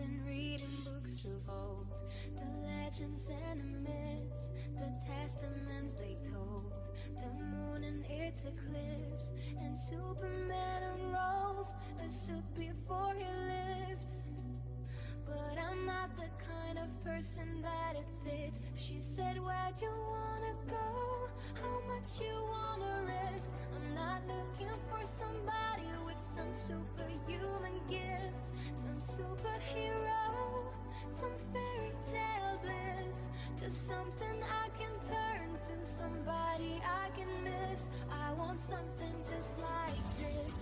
Been reading books of old, the legends and the myths, the testaments they told, the moon and its eclipse, and Superman unrolls a suit before he lifts. But I'm not the kind of person that it fits. She said, Where'd you wanna go? How much you wanna risk? I'm not looking for somebody some superhuman gifts, some superhero, some fairy tale bliss. Just something I can turn to, somebody I can miss. I want something just like this.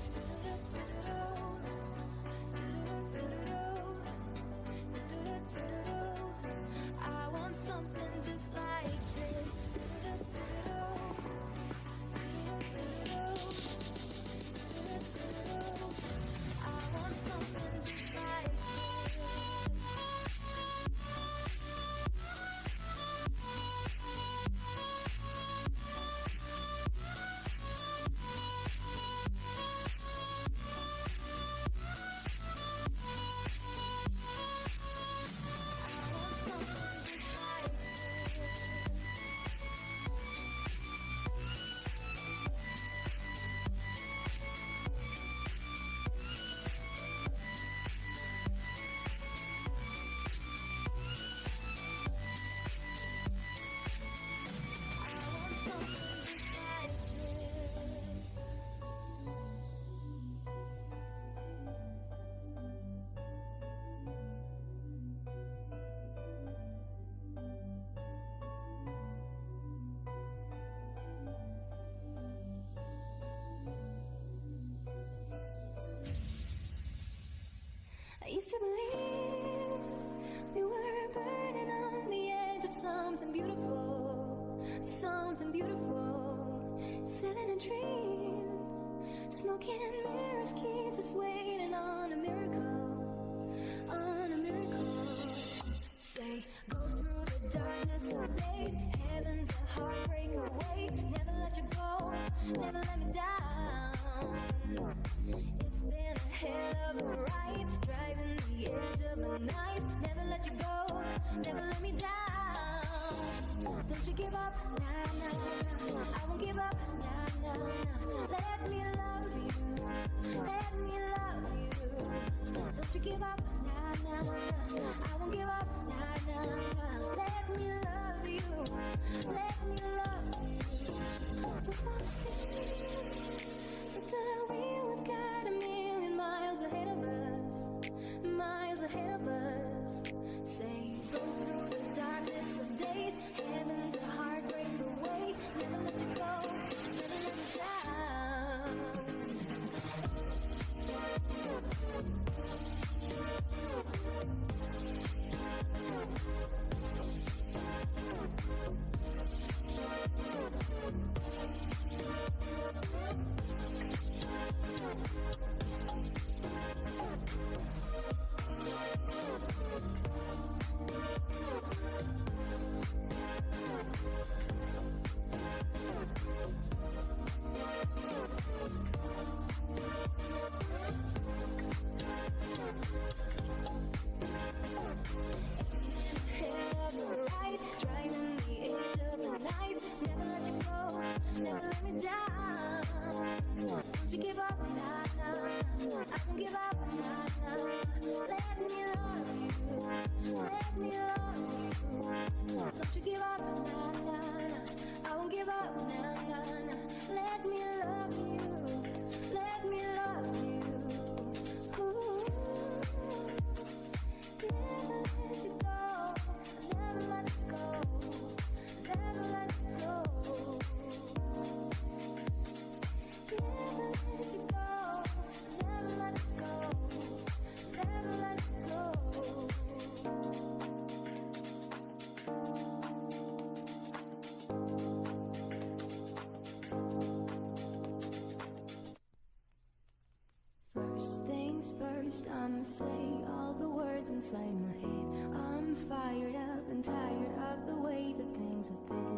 I used to believe we were burning on the edge of something beautiful, something beautiful, selling a dream. Smoking mirrors keeps us waiting on a miracle, on a miracle. Say, go through the darkness of days, heaven's a heartbreak away. Never let you go, never let me down. It's been a hell of a ride, the edge of the night. Never let you go, never let me down. Don't you give up, nah, nah, nah. I won't give up, nah, nah, nah. Let me love you, let me love you. Don't you give up, nah, nah, nah. I won't give up, nah, nah, nah. Let me love you, let me first, I'ma say all the words inside my head. I'm fired up and tired of the way that things have been.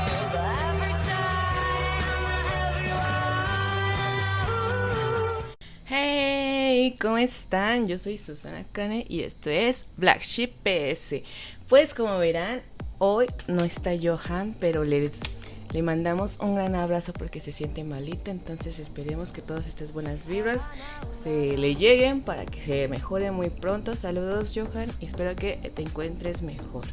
Están? Yo soy Susana Kane y esto es Black Sheep PS. Pues como verán, hoy no está Johan, pero le, le mandamos un gran abrazo porque se siente malita, entonces esperemos que todas estas buenas vibras se le lleguen para que se mejore muy pronto. Saludos Johan y espero que te encuentres mejor.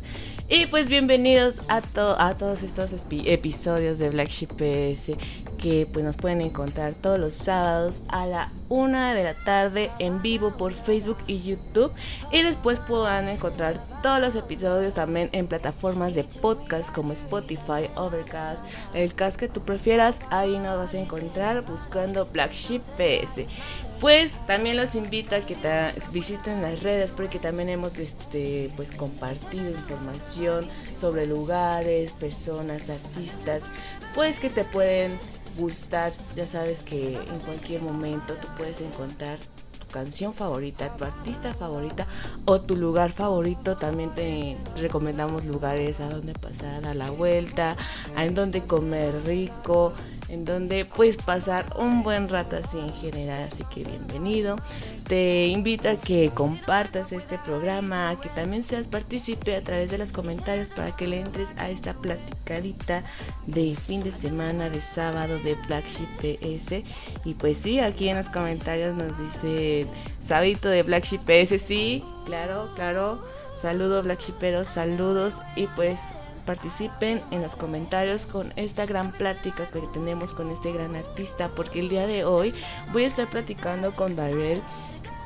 Y pues bienvenidos a, to- a todos estos episodios de Black Sheep PS que pues nos pueden encontrar todos los sábados a la una de la tarde en vivo por Facebook y YouTube y después podrán encontrar todos los episodios también en plataformas de podcast como Spotify, Overcast, el cast que tú prefieras, ahí nos vas a encontrar buscando Black Sheep PS. Pues también los invito a que visiten las redes porque también hemos este, pues compartido información sobre lugares, personas, artistas, pues que te pueden gustar. Ya sabes que en cualquier momento tú puedes encontrar tu canción favorita, tu artista favorita o tu lugar favorito. También te recomendamos lugares a donde pasar a la vuelta, a en donde comer rico, en donde puedes pasar un buen rato así en general. Así que bienvenido. Te invito a que compartas este programa, a que también seas partícipe a través de los comentarios para que le entres a esta platicadita de fin de semana, de sábado de Black Sheep PS. Y pues sí, aquí en los comentarios nos dice Sabito de Black Sheep PS. Sí, claro, claro. Saludos Black Sheeperos, saludos. Y pues participen en los comentarios con esta gran plática que tenemos con este gran artista. Porque el día de hoy voy a estar platicando con Darrell.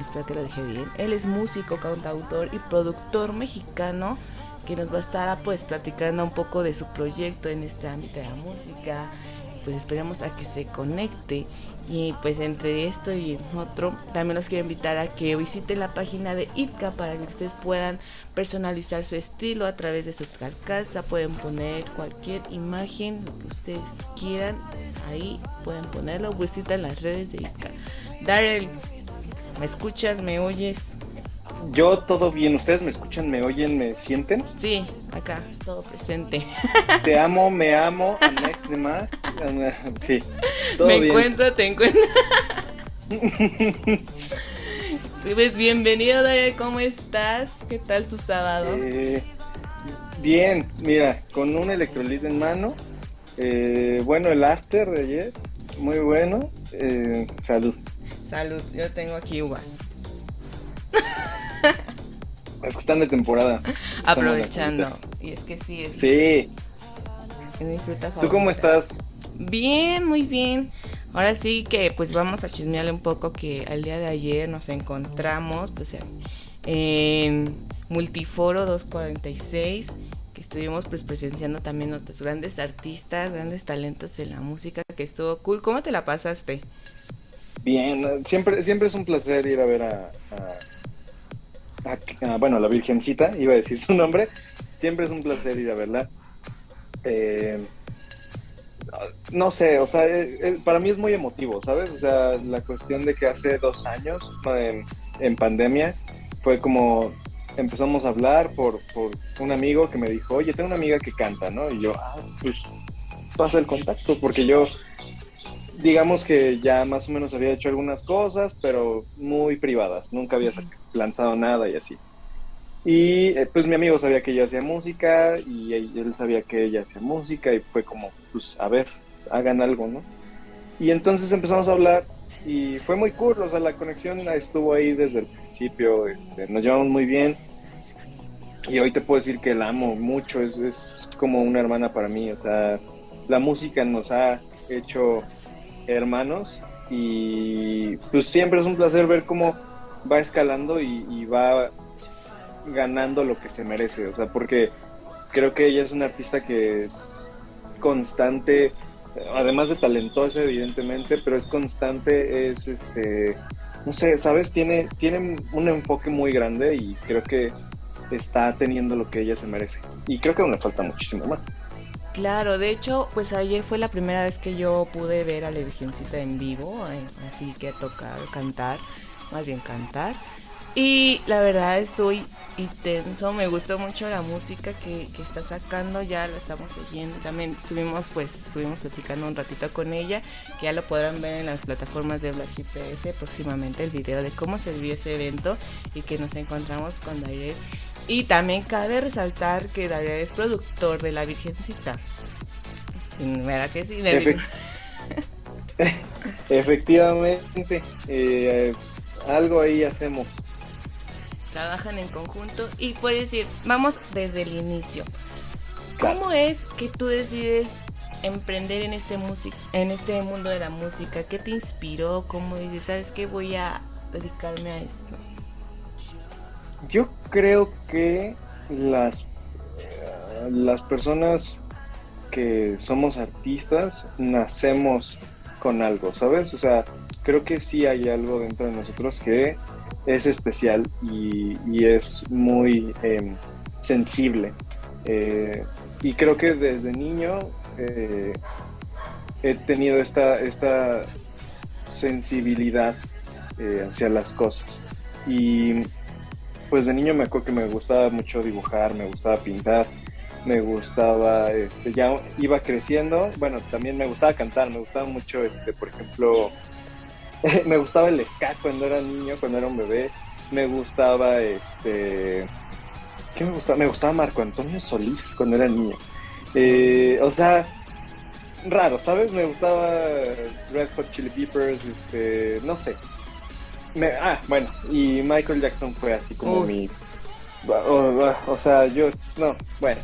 Espero que lo dije bien. Él es músico, cantautor y productor mexicano que nos va a estar pues platicando un poco de su proyecto en este ámbito de la música. Pues esperemos a que se conecte. Y pues entre esto y otro, también los quiero invitar a que visiten la página de ITCA para que ustedes puedan personalizar su estilo a través de su carcasa. Pueden poner cualquier imagen, lo que ustedes quieran. Ahí pueden ponerlo. Visitan las redes de ITCA. Darrell, ¿me escuchas? ¿Me oyes? Yo todo bien, ustedes me escuchan, me oyen, me sienten. Sí, acá, todo presente. Te amo, me amo, next de más. Sí, todo Me bien. encuentro, te encuentro. pues bienvenido, Daria, ¿cómo estás? ¿Qué tal tu sábado? Eh, bien, mira, con un electrolit en mano. Eh, bueno, el after de ayer, muy bueno. Eh, salud. Salud, yo tengo aquí uvas. Es que están de temporada. Aprovechando. Y es que sí, es, Sí, es mi fruta favorita. ¿tú cómo estás? Bien, muy bien. Ahora sí que pues vamos a chismearle un poco que al día de ayer nos encontramos pues en, en Multiforo 246 que estuvimos pues presenciando también otros grandes artistas, grandes talentos en la música que estuvo cool. ¿Cómo te la pasaste? Bien, siempre, siempre es un placer ir a ver a, a- a- a- bueno, la Virgencita, iba a decir su nombre. Siempre es un placer ir a verla. Eh, no sé, o sea, eh, eh, para mí es muy emotivo, ¿sabes? O sea, la cuestión de que hace dos años, en, pandemia, fue como empezamos a hablar por, por un amigo que me dijo, oye, tengo una amiga que canta, ¿no? Y yo, ah, pues pasa el contacto, porque yo digamos que ya más o menos había hecho algunas cosas, pero muy privadas, nunca había sac- lanzado nada y así. Y eh, pues mi amigo sabía que yo hacía música y él sabía que ella hacía música y fue como, pues a ver, hagan algo, ¿no? Y entonces empezamos a hablar y fue muy cool, o sea, la conexión estuvo ahí desde el principio, este, nos llevamos muy bien y hoy te puedo decir que la amo mucho, es, es como una hermana para mí, o sea, la música nos ha hecho hermanos y pues siempre es un placer ver cómo va escalando y, va ganando lo que se merece, o sea, porque creo que ella es una artista que es constante, además de talentosa evidentemente, pero es constante, es este, no sé, sabes, tiene, tiene un enfoque muy grande y creo que está teniendo lo que ella se merece. Y creo que aún le falta muchísimo más. Claro, de hecho, pues ayer fue la primera vez que yo pude ver a la Virgencita en vivo, eh, así que tocar, cantar, más bien cantar. Y la verdad estoy intenso, me gustó mucho la música que, está sacando, ya la estamos siguiendo. También tuvimos, pues, estuvimos platicando un ratito con ella, que ya lo podrán ver en las plataformas de Black GPS próximamente el video de cómo se vivió ese evento y que nos encontramos con David. Y también cabe resaltar que David es productor de La Virgencita. ¿Verdad que sí? David? Efe- Efectivamente, eh, algo ahí hacemos. trabajan en conjunto y por decir, vamos desde el inicio. Claro. ¿Cómo es que tú decides emprender en este en este mundo de la música? ¿Qué te inspiró? ¿Cómo dices, sabes qué voy a dedicarme a esto? Yo creo que las, las personas que somos artistas nacemos con algo, ¿sabes? O sea, creo que sí hay algo dentro de nosotros que es especial y, es muy em, sensible. Eh, y creo que desde niño eh, he tenido esta, esta sensibilidad eh, hacia las cosas. Y pues de niño me acuerdo que me gustaba mucho dibujar, me gustaba pintar, me gustaba, este, ya iba creciendo, bueno, también me gustaba cantar, me gustaba mucho, este, por ejemplo, me gustaba el ska cuando era niño, cuando era un bebé, me gustaba, este, ¿qué me gustaba? Me gustaba Marco Antonio Solís cuando era niño. Eh, o sea, raro, ¿sabes? Me gustaba Red Hot Chili Peppers, este, no sé. Me- ah, bueno, y Michael Jackson fue así como Uy. mi... O, o sea, yo, no, bueno,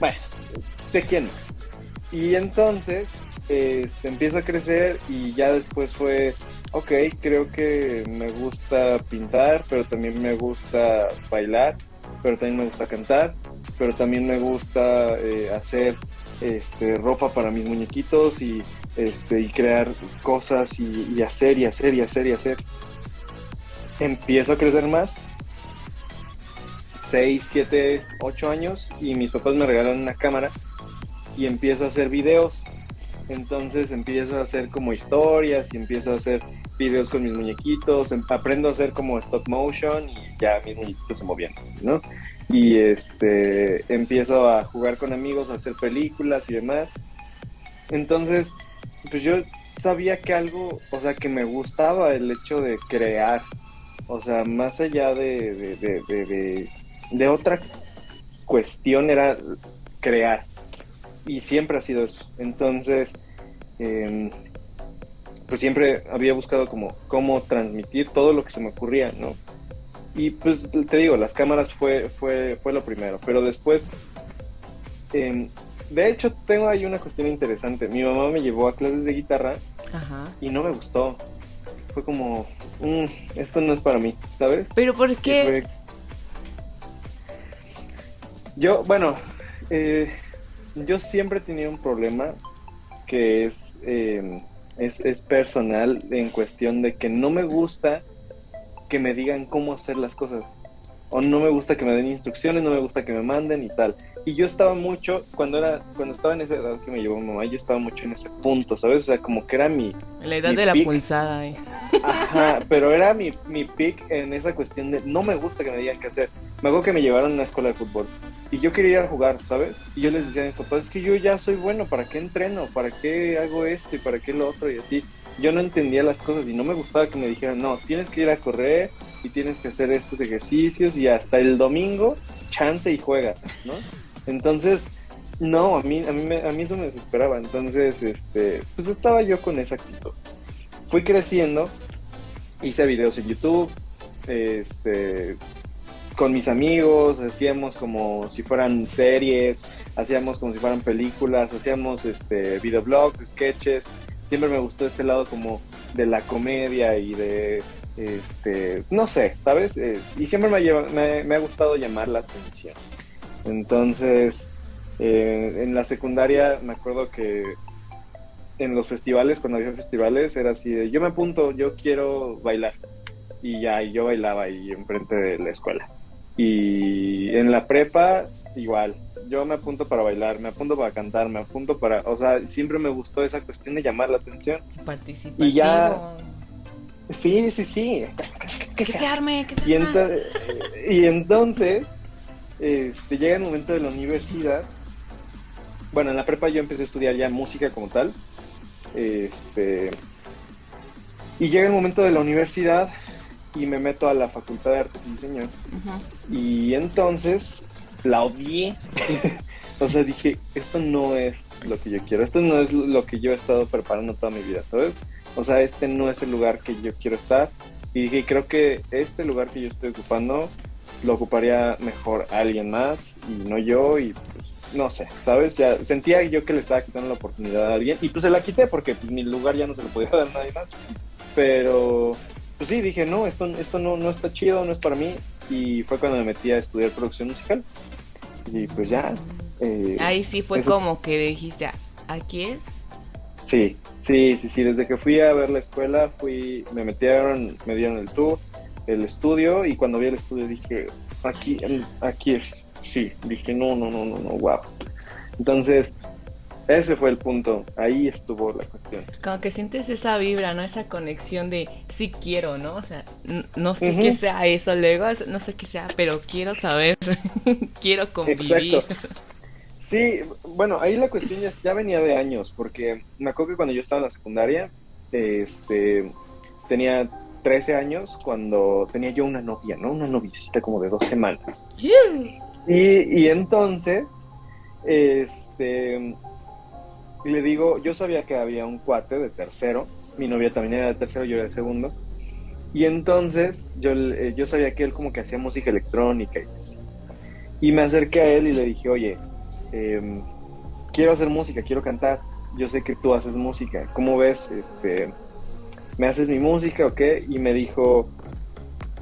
bueno, ¿de quién? Y entonces, este, empiezo a crecer y ya después fue, ok, creo que me gusta pintar, pero también me gusta bailar, pero también me gusta cantar, pero también me gusta eh, hacer este, ropa para mis muñequitos y, este, y crear cosas y hacer y hacer y hacer y hacer. Empiezo a crecer más, 6, 7, 8 años y mis papás me regalan una cámara y empiezo a hacer videos. Entonces empiezo a hacer como historias y empiezo a hacer videos con mis muñequitos, em- aprendo a hacer como stop motion y ya mis muñequitos se movían, ¿no? Y este empiezo a jugar con amigos, a hacer películas y demás. Entonces, pues yo sabía que algo, o sea, que me gustaba el hecho de crear, o sea, más allá de, de, de- otra cuestión era crear. Y siempre ha sido eso. Entonces, em, pues siempre había buscado como cómo transmitir todo lo que se me ocurría, ¿no? Y pues te digo, las cámaras fue, fue, fue lo primero, pero después, em, de hecho tengo ahí una cuestión interesante. Mi mamá me llevó a clases de guitarra Ajá. y no me gustó. Fue como, "Mm, esto no es para mí, ¿sabes? Pero ¿por qué? Yo, bueno, eh, yo siempre he tenido un problema que es, eh, es, es personal en cuestión de que no me gusta que me digan cómo hacer las cosas. O no me gusta que me den instrucciones, no me gusta que me manden y tal. Y yo estaba mucho, cuando era cuando estaba en esa edad que me llevó mi mamá, yo estaba mucho en ese punto, ¿sabes? O sea, como que era mi, La edad mi de la pulsada. eh. Ajá, pero era mi, mi pick en esa cuestión de no me gusta que me digan qué hacer. Me acuerdo que me llevaron a una escuela de fútbol y yo quería ir a jugar, ¿sabes? Y yo les decía a mis papás, es que yo ya soy bueno, ¿para qué entreno? ¿Para qué hago esto y para qué lo otro? Y así. Yo no entendía las cosas y no me gustaba que me dijeran, no, tienes que ir a correr y tienes que hacer estos ejercicios y hasta el domingo chance y juega, ¿no? Entonces, no, a mí, a mí, a mí eso me desesperaba. Entonces, este, pues estaba yo con esa actitud. Fui creciendo hice videos en YouTube, este, con mis amigos, hacíamos como si fueran series, hacíamos como si fueran películas, hacíamos este, videoblogs, sketches. Siempre me gustó este lado como de la comedia y de, este, no sé, ¿sabes? Eh, y siempre me, lleva- me, me ha gustado llamar la atención. Entonces, eh, en la secundaria me acuerdo que en los festivales, cuando había festivales, era así de, yo me apunto, yo quiero bailar. Y ya, y yo bailaba ahí enfrente de la escuela. Y en la prepa, igual, yo me apunto para bailar, me apunto para cantar, me apunto para, o sea, siempre me gustó esa cuestión de llamar la atención. Participativo. Y ya- Sí, sí, sí. Que se arme, que se Y, arme. ento- y entonces, este, llega el momento de la universidad. Bueno, en la prepa yo empecé a estudiar ya música como tal. Este, y llega el momento de la universidad y me meto a la Facultad de Artes y Diseño. Y entonces la odié. o sea, dije, esto no es lo que yo quiero, esto no es lo que yo he estado preparando toda mi vida, ¿sabes? O sea, este no es el lugar que yo quiero estar. Y dije, creo que este lugar que yo estoy ocupando lo ocuparía mejor alguien más y no yo. Y pues, no sé, ¿sabes? Ya sentía yo que le estaba quitando la oportunidad a alguien. Y pues se la quité porque pues, mi lugar ya no se lo podía dar a nadie más. Pero pues sí, dije, no, esto, esto no, no está chido, no es para mí. Y fue cuando me metí a estudiar producción musical. Y pues ya. eh, Ahí sí fue eso- como que dijiste, "Ah, aquí es. Sí, sí, sí, sí. Desde que fui a ver la escuela, fui, me metieron, me dieron el tour, el estudio, y cuando vi el estudio dije, aquí, aquí es. Sí, dije, no, no, no, no, no, wow. Entonces, ese fue el punto. Ahí estuvo la cuestión. Como que sientes esa vibra, ¿no? Esa conexión de sí quiero, ¿no? O sea, no sé qué sea eso, luego no sé qué sea, pero quiero saber, quiero convivir. Exacto. Sí, bueno, ahí la cuestión ya, ya venía de años, porque me acuerdo que cuando yo estaba en la secundaria, este, tenía 13 años cuando tenía yo una novia, ¿no? Una noviecita como de dos semanas. Y, y entonces, este, le digo, yo sabía que había un cuate de tercero, mi novia también era de tercero, yo era de segundo, y entonces yo, le- yo sabía que él como que hacía música electrónica y así. Y me acerqué a él y le dije, oye, em, quiero hacer música, quiero cantar, yo sé que tú haces música, ¿cómo ves? Este, ¿Me haces mi música o qué? Y me dijo,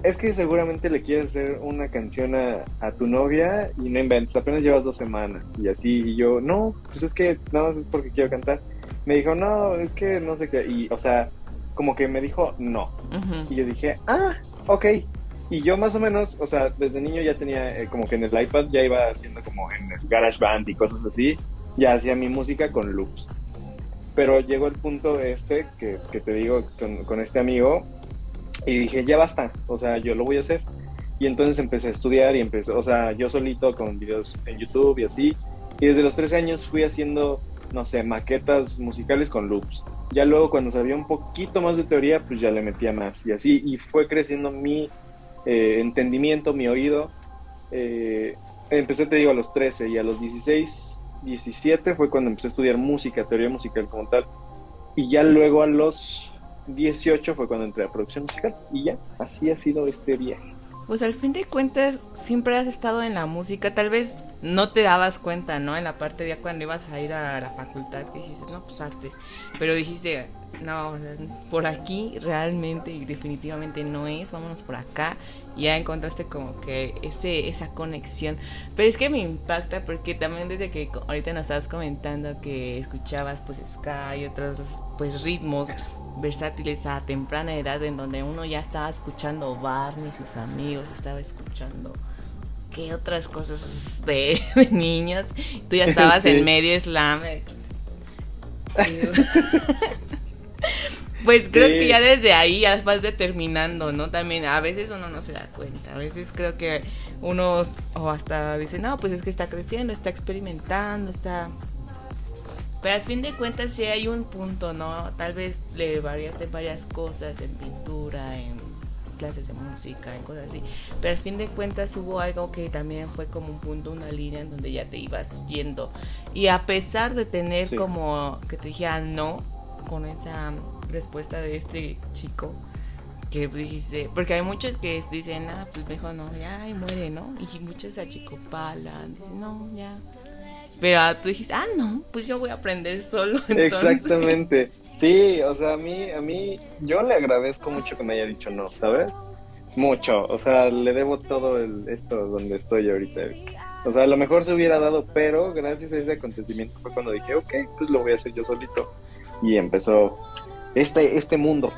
es que seguramente le quieres hacer una canción a, a tu novia y no inventes, apenas llevas dos semanas y así, y yo, no, pues es que nada más es porque quiero cantar. Me dijo, no, es que no sé qué, y o sea, como que me dijo, no. Y yo dije, ah, ok. Y yo más o menos, o sea, desde niño ya tenía, eh, como que en el iPad ya iba haciendo como en el GarageBand y cosas así, ya hacía mi música con loops. Pero llegó el punto este, que, te digo, con, con este amigo, y dije, ya basta, o sea, yo lo voy a hacer. Y entonces empecé a estudiar y empecé, o sea, yo solito con videos en YouTube y así. Y desde los 13 años fui haciendo, no sé, maquetas musicales con loops. Ya luego cuando sabía un poquito más de teoría, pues ya le metía más. Y así, y fue creciendo mi eh, entendimiento, mi oído. Eh, empecé, te digo, a los 13 y a los 16, 17 fue cuando empecé a estudiar música, teoría musical como tal. Y ya luego a los 18 fue cuando entré a producción musical. Y ya, así ha sido este viaje. Pues al fin de cuentas siempre has estado en la música, tal vez no te dabas cuenta, ¿no? En la parte de cuando ibas a ir a la facultad que dijiste, no, pues artes, pero dijiste, no, por aquí realmente y definitivamente no es, vámonos por acá, y ya encontraste como que ese esa conexión, pero es que me impacta porque también desde que ahorita nos estabas comentando que escuchabas pues ska y otros pues ritmos versátiles a temprana edad en donde uno ya estaba escuchando Barney, sus amigos, estaba escuchando qué otras cosas de, de niños. Tú ya estabas Sí. en medio slam. Pues creo Sí. que ya desde ahí ya vas determinando, ¿no? También a veces uno no se da cuenta, a veces creo que unos o hasta dice, no, pues es que está creciendo, está experimentando, está... Pero al fin de cuentas sí hay un punto, ¿no? Tal vez le variaste varias cosas en pintura, en clases de música, en cosas así. Pero al fin de cuentas hubo algo que también fue como un punto, una línea en donde ya te ibas yendo. Y a pesar de tener Sí. como que te dijeran no con esa respuesta de este chico, que dijiste, porque hay muchos que dicen, ah, pues mejor no, ya, y muere, ¿no? Y muchos achicopalan, dicen, no, ya, Pero ah, tú dijiste, ah, no, pues yo voy a aprender solo. Entonces. Exactamente. Sí, o sea, a mí, a mí, yo le agradezco mucho que me haya dicho no, ¿sabes? Mucho, o sea, le debo todo el, esto donde estoy ahorita. O sea, a lo mejor se hubiera dado, pero gracias a ese acontecimiento fue cuando dije, ok, pues lo voy a hacer yo solito. Y empezó este, este mundo.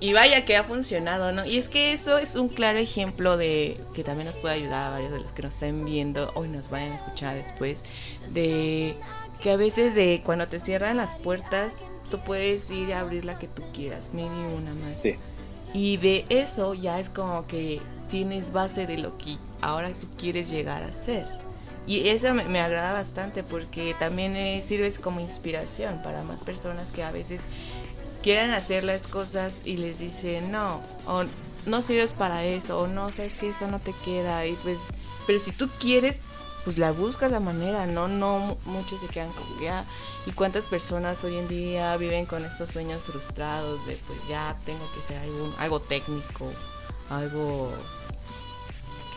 Y vaya que ha funcionado, ¿no? Y es que eso es un claro ejemplo de que también nos puede ayudar a varios de los que nos están viendo o nos vayan a escuchar después, de que a veces de cuando te cierran las puertas, tú puedes ir a abrir la que tú quieras, medio una más. Sí. Y de eso ya es como que tienes base de lo que ahora tú quieres llegar a ser. Y eso me, me agrada bastante porque también eh, sirves como inspiración para más personas que a veces quieran hacer las cosas y les dicen no, o no sirves para eso, o no, sabes que eso no te queda. Y pues, pero si tú quieres, pues la buscas la manera, ¿no? No muchos se quedan como ya. ¿Y cuántas personas hoy en día viven con estos sueños frustrados de pues ya tengo que ser algo, algo técnico, algo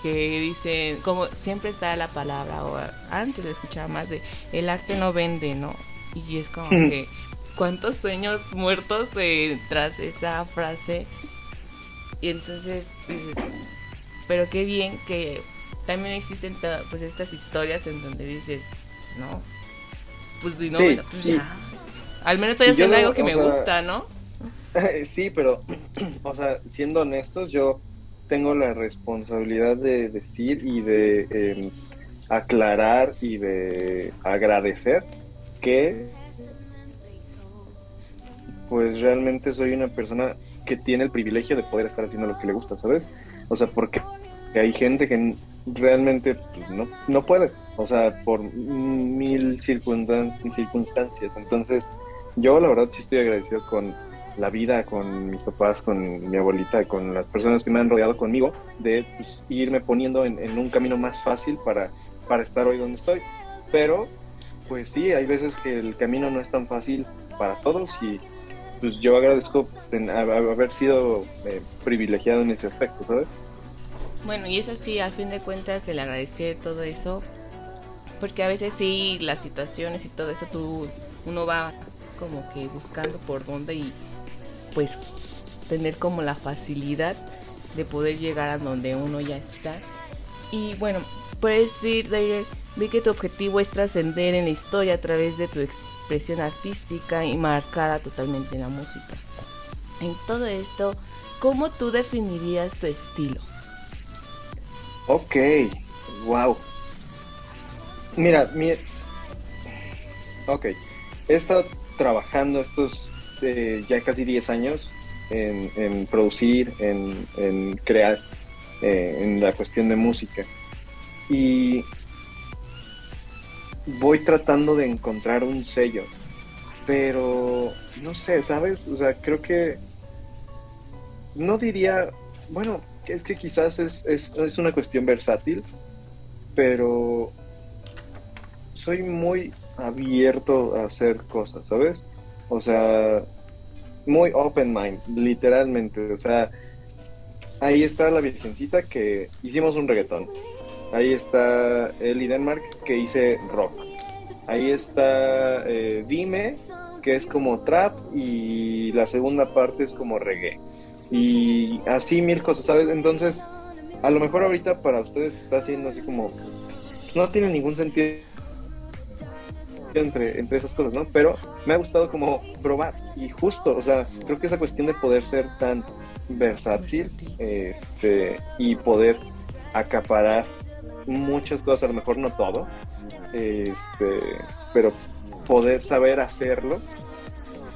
que dicen, como siempre está la palabra, o antes de escuchar más de el arte no vende, ¿no? Y es como que cuántos sueños muertos eh, tras esa frase. Y entonces dices, pero qué bien que también existen pues estas historias en donde dices, no, pues si no, Sí, bueno, pues sí. ya. Al menos estoy haciendo algo que me sea, gusta, ¿no? Sí, pero, o sea, siendo honestos, yo tengo la responsabilidad de decir y de eh, aclarar y de agradecer que, pues realmente soy una persona que tiene el privilegio de poder estar haciendo lo que le gusta, ¿sabes? O sea, porque hay gente que realmente pues, no, no puede, o sea, por mil circunstan- circunstancias. Entonces, yo la verdad sí estoy agradecido con la vida, con mis papás, con mi abuelita, con las personas que me han rodeado conmigo, de pues, irme poniendo en, en un camino más fácil para, para estar hoy donde estoy. Pero, pues sí, hay veces que el camino no es tan fácil para todos y pues yo agradezco a- a- haber sido eh, privilegiado en ese aspecto, ¿sabes? Bueno, y eso sí, al fin de cuentas, el agradecer todo eso, porque a veces sí, las situaciones y todo eso, tú, uno va como que buscando por dónde y pues tener como la facilidad de poder llegar a donde uno ya está. Y bueno, puedes decir, Daire, vi que tu objetivo es trascender en la historia a través de tu artística y marcada totalmente en la música. En todo esto, ¿cómo tú definirías tu estilo? Ok, wow. Mira, mi... Ok, he estado trabajando estos eh, ya casi 10 años en, en producir, en, en crear, eh, en la cuestión de música. Y voy tratando de encontrar un sello, pero no sé, ¿sabes? O sea, creo que no diría, bueno, es que quizás es, es, es una cuestión versátil, pero soy muy abierto a hacer cosas, ¿sabes? O sea, muy open mind, literalmente. O sea, ahí está la Virgencita que hicimos un reggaetón. Ahí está Eli Denmark que hice rock. Ahí está eh, Dime que es como trap y la segunda parte es como reggae. Y así mil cosas, ¿sabes? Entonces, a lo mejor ahorita para ustedes está haciendo así como... No tiene ningún sentido entre, entre esas cosas, ¿no? Pero me ha gustado como probar y justo, o sea, creo que esa cuestión de poder ser tan versátil este, y poder acaparar muchas cosas, a lo mejor no todo, este, pero poder saber hacerlo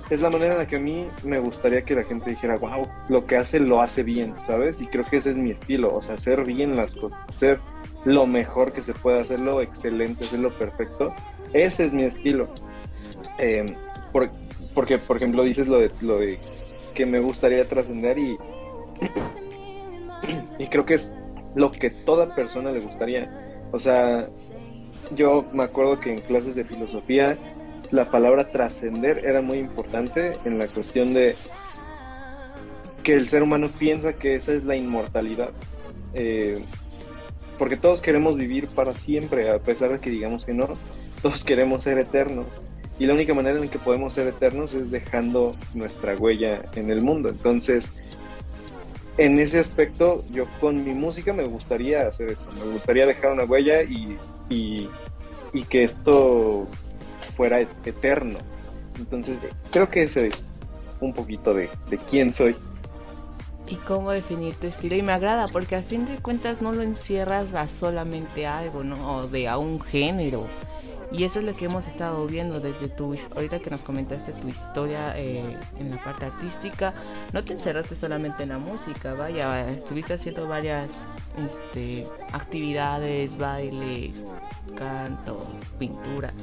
es la manera en la que a mí me gustaría que la gente dijera, wow, lo que hace lo hace bien, ¿sabes? Y creo que ese es mi estilo, o sea, hacer bien las cosas, hacer lo mejor que se pueda, hacerlo excelente, hacerlo perfecto. Ese es mi estilo. Eh, por- porque, por ejemplo, dices lo de, lo de que me gustaría trascender y, y creo que es lo que toda persona le gustaría. O sea, yo me acuerdo que en clases de filosofía la palabra trascender era muy importante en la cuestión de que el ser humano piensa que esa es la inmortalidad. Eh, porque todos queremos vivir para siempre, a pesar de que digamos que no, todos queremos ser eternos. Y la única manera en que podemos ser eternos es dejando nuestra huella en el mundo. Entonces, en ese aspecto, yo con mi música me gustaría hacer eso, me gustaría dejar una huella y, y, y que esto fuera eterno. Entonces, creo que ese es un poquito de, de quién soy. Y cómo definir tu estilo. Y me agrada porque al fin de cuentas no lo encierras a solamente algo, ¿no? O de a un género. Y eso es lo que hemos estado viendo desde tu, ahorita que nos comentaste tu historia eh, en la parte artística, no te encerraste solamente en la música, vaya, estuviste haciendo varias este, actividades, baile, canto, pintura.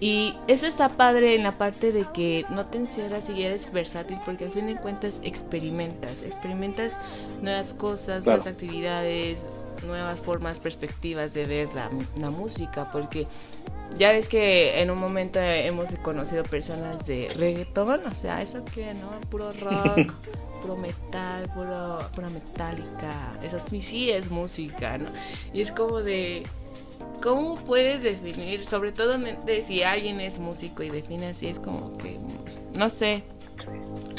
Y eso está padre en la parte de que no te encierras y eres versátil porque al fin de cuentas experimentas, experimentas nuevas cosas, Claro. nuevas actividades, nuevas formas, perspectivas de ver la, la música, porque ya ves que en un momento hemos conocido personas de reggaetón, o sea, eso que, ¿no? Puro rock, puro metal, puro, pura metálica, eso sí, sí es música, ¿no? Y es como de, ¿cómo puedes definir, sobre todo de si alguien es músico y define así, es como que, no sé,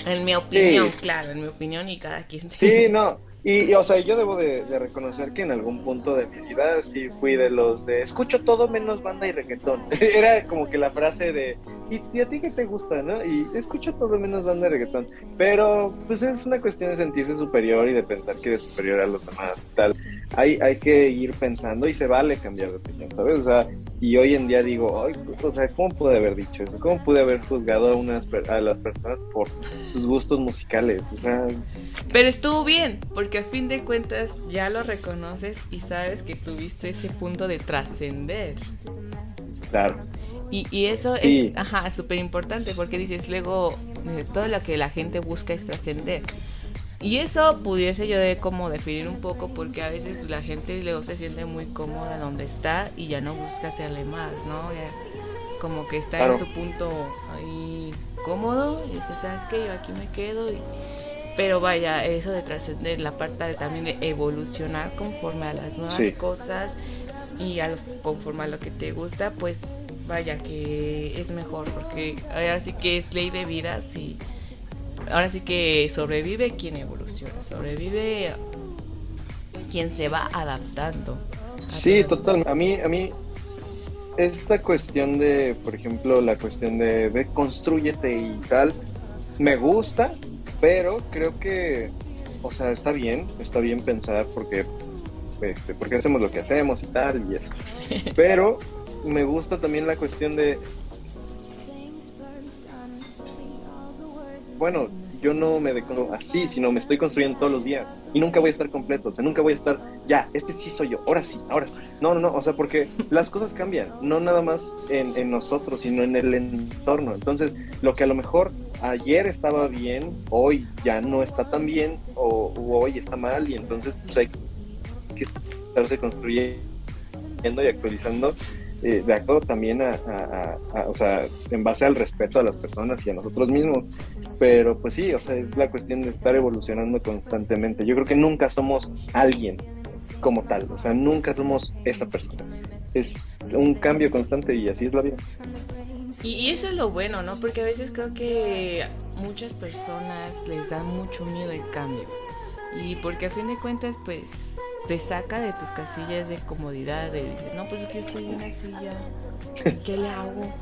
en mi opinión, Sí. claro, en mi opinión y cada quien. Sí, no. Y, o sea, yo debo de, reconocer que en algún punto de mi vida sí fui de los de escucho todo menos banda y reggaetón. Era como que la frase de, ¿y, y a ti qué te gusta, no? Y escucho todo menos banda y reggaetón. Pero pues es una cuestión de sentirse superior y de pensar que eres superior a los demás. Tal. Hay, hay que ir pensando y se vale cambiar de opinión, ¿sabes? O sea, y hoy en día digo, Ay, o sea, ¿cómo pude haber dicho eso? ¿Cómo pude haber juzgado a, unas, a las personas por sus gustos musicales? O sea, Pero estuvo bien, porque a fin de cuentas ya lo reconoces y sabes que tuviste ese punto de trascender. claro. Y, y eso Sí. es, ajá, súper importante porque dices, luego, eh, todo lo que la gente busca es trascender. Y eso pudiese yo de como definir un poco porque a veces la gente luego se siente muy cómoda donde está y ya no busca hacerle más, ¿no? Ya como que está Claro. en su punto ahí cómodo y dice, ¿sabes qué? Yo aquí me quedo y... Pero vaya, eso de trascender, la parte de también de evolucionar conforme a las nuevas Sí. cosas y al, conforme a lo que te gusta, pues vaya que es mejor porque ahora sí que es ley de vida, sí. Ahora sí que sobrevive quien evoluciona, sobrevive quien se va adaptando. Sí, total. A mí, a mí, esta cuestión de, por ejemplo, la cuestión de, de construyete y tal, me gusta, pero creo que, o sea, está bien, está bien pensar porque, este, porque hacemos lo que hacemos y tal y eso. Pero me gusta también la cuestión de, bueno, yo no me deconstruyo así, sino me estoy construyendo todos los días y nunca voy a estar completo, o sea, nunca voy a estar, ya, este sí soy yo, ahora sí, ahora sí. No, no, no, o sea, porque las cosas cambian, no nada más en, en nosotros, sino en el entorno. Entonces, lo que a lo mejor ayer estaba bien, hoy ya no está tan bien, o, o hoy está mal, y entonces pues hay que estarse construyendo y actualizando eh, de acuerdo también a, a- a- a- o sea, en base al respeto a las personas y a nosotros mismos. Pero pues sí, o sea, es la cuestión de estar evolucionando constantemente. Yo creo que nunca somos alguien como tal, o sea, nunca somos esa persona. Es un cambio constante y así es la vida. Y, y eso es lo bueno, ¿no? Porque a veces creo que muchas personas les da mucho miedo el cambio. Y porque a fin de cuentas, pues, te saca de tus casillas de comodidad, de, de, no, pues es que yo estoy bien así ya, ¿qué le hago?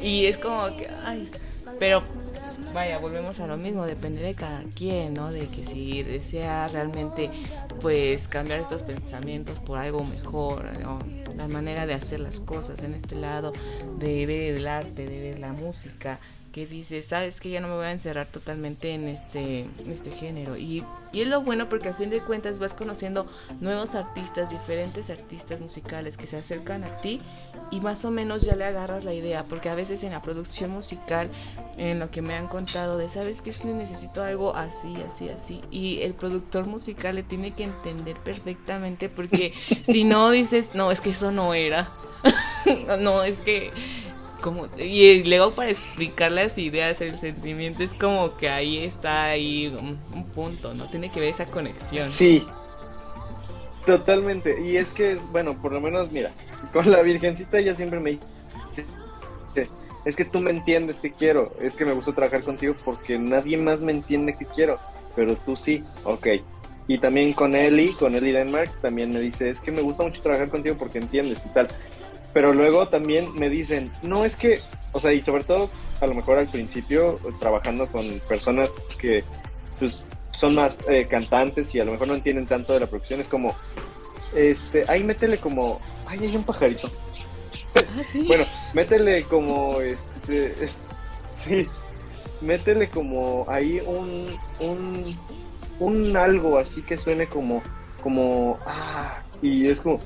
Y es como que, ay, pero vaya, volvemos a lo mismo, depende de cada quien, ¿no? De que si desea realmente, pues, cambiar estos pensamientos por algo mejor, ¿no? La manera de hacer las cosas en este lado, de ver el arte, de ver la música, que dices, sabes que ya no me voy a encerrar totalmente en este, en este género. Y, y es lo bueno porque al fin de cuentas vas conociendo nuevos artistas, diferentes artistas musicales que se acercan a ti y más o menos ya le agarras la idea, porque a veces en la producción musical, en lo que me han contado de, sabes que necesito algo así, así, así, y el productor musical le tiene que entender perfectamente porque si no dices, no, es que eso no era, no, es que como y luego para explicar las ideas, el sentimiento es como que ahí está ahí un, un punto, ¿no? Tiene que ver esa conexión. Sí. Totalmente. Y es que, bueno, por lo menos, mira, con la Virgencita ella siempre me dice, es que tú me entiendes que quiero, es que me gusta trabajar contigo porque nadie más me entiende que quiero, pero tú sí, ok. Y también con Eli, con Eli Denmark, también me dice, es que me gusta mucho trabajar contigo porque entiendes y tal. Pero luego también me dicen, no es que, o sea, y sobre todo a lo mejor al principio, trabajando con personas que pues, son más eh, cantantes y a lo mejor no entienden tanto de la producción, es como, este, ahí métele como, ay, hay un pajarito. Ah, sí. Bueno, métele como, este, es- sí, métele como ahí un, un, un algo así que suene como, como, ah, y es como,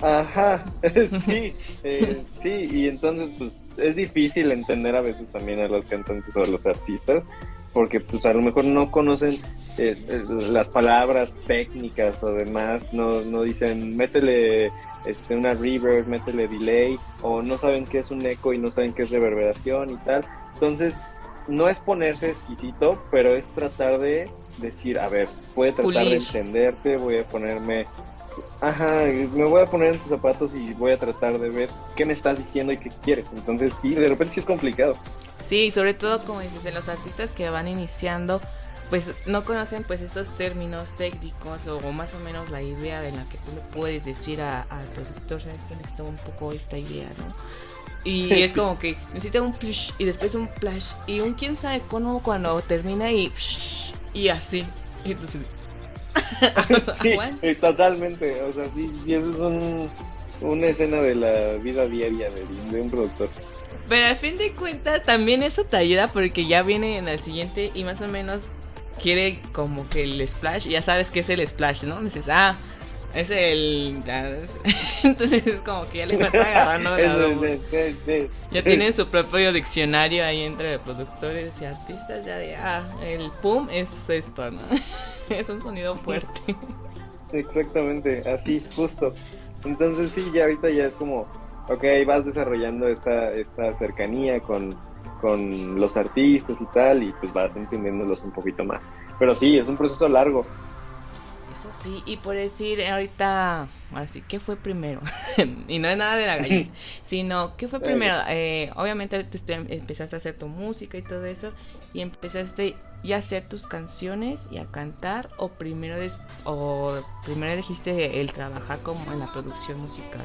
ajá, sí, eh, sí, y entonces pues es difícil entender a veces también a los cantantes o a los artistas, porque pues a lo mejor no conocen eh, eh, las palabras técnicas o demás, no, no dicen, métele este, una reverb, métele delay, o no saben qué es un eco y no saben qué es reverberación y tal. Entonces, no es ponerse exquisito, pero es tratar de decir, a ver, voy a tratar de entenderte, voy a ponerme, ajá, me voy a poner en tus zapatos y voy a tratar de ver qué me estás diciendo y qué quieres. Entonces, sí, de repente sí es complicado. Sí, sobre todo como dices, en los artistas que van iniciando, pues no conocen pues estos términos técnicos o más o menos la idea de la que tú le puedes decir al productor, sabes que necesito un poco esta idea, ¿no? Y es como que necesita un plush y después un plash y un quién sabe cómo cuando termina y psh, y así. Entonces, sí, totalmente. O sea, sí, sí, eso es un- una escena de la vida diaria de, de un productor. Pero al fin de cuentas también eso te ayuda porque ya viene en el siguiente y más o menos quiere como que el splash, ya sabes que es el splash, ¿no? Dices, ah, es el... Entonces es como que ya le vas agarrando la Ya tienen su propio diccionario ahí entre productores y artistas, ya de, ah, el pum es esto, ¿no? Es un sonido fuerte. Exactamente, así, justo. Entonces sí, ya ahorita ya es como, ok, vas desarrollando esta, esta cercanía con, con los artistas y tal, y pues vas entendiéndolos un poquito más. Pero sí, es un proceso largo. Eso sí, y por decir ahorita, así, ¿qué fue primero? y no es nada de la gallina, sino, ¿qué fue primero? Eh, obviamente tú empezaste a hacer tu música y todo eso, y empezaste ya a hacer tus canciones y a cantar, o primero, des- o primero elegiste el trabajar como en la producción musical.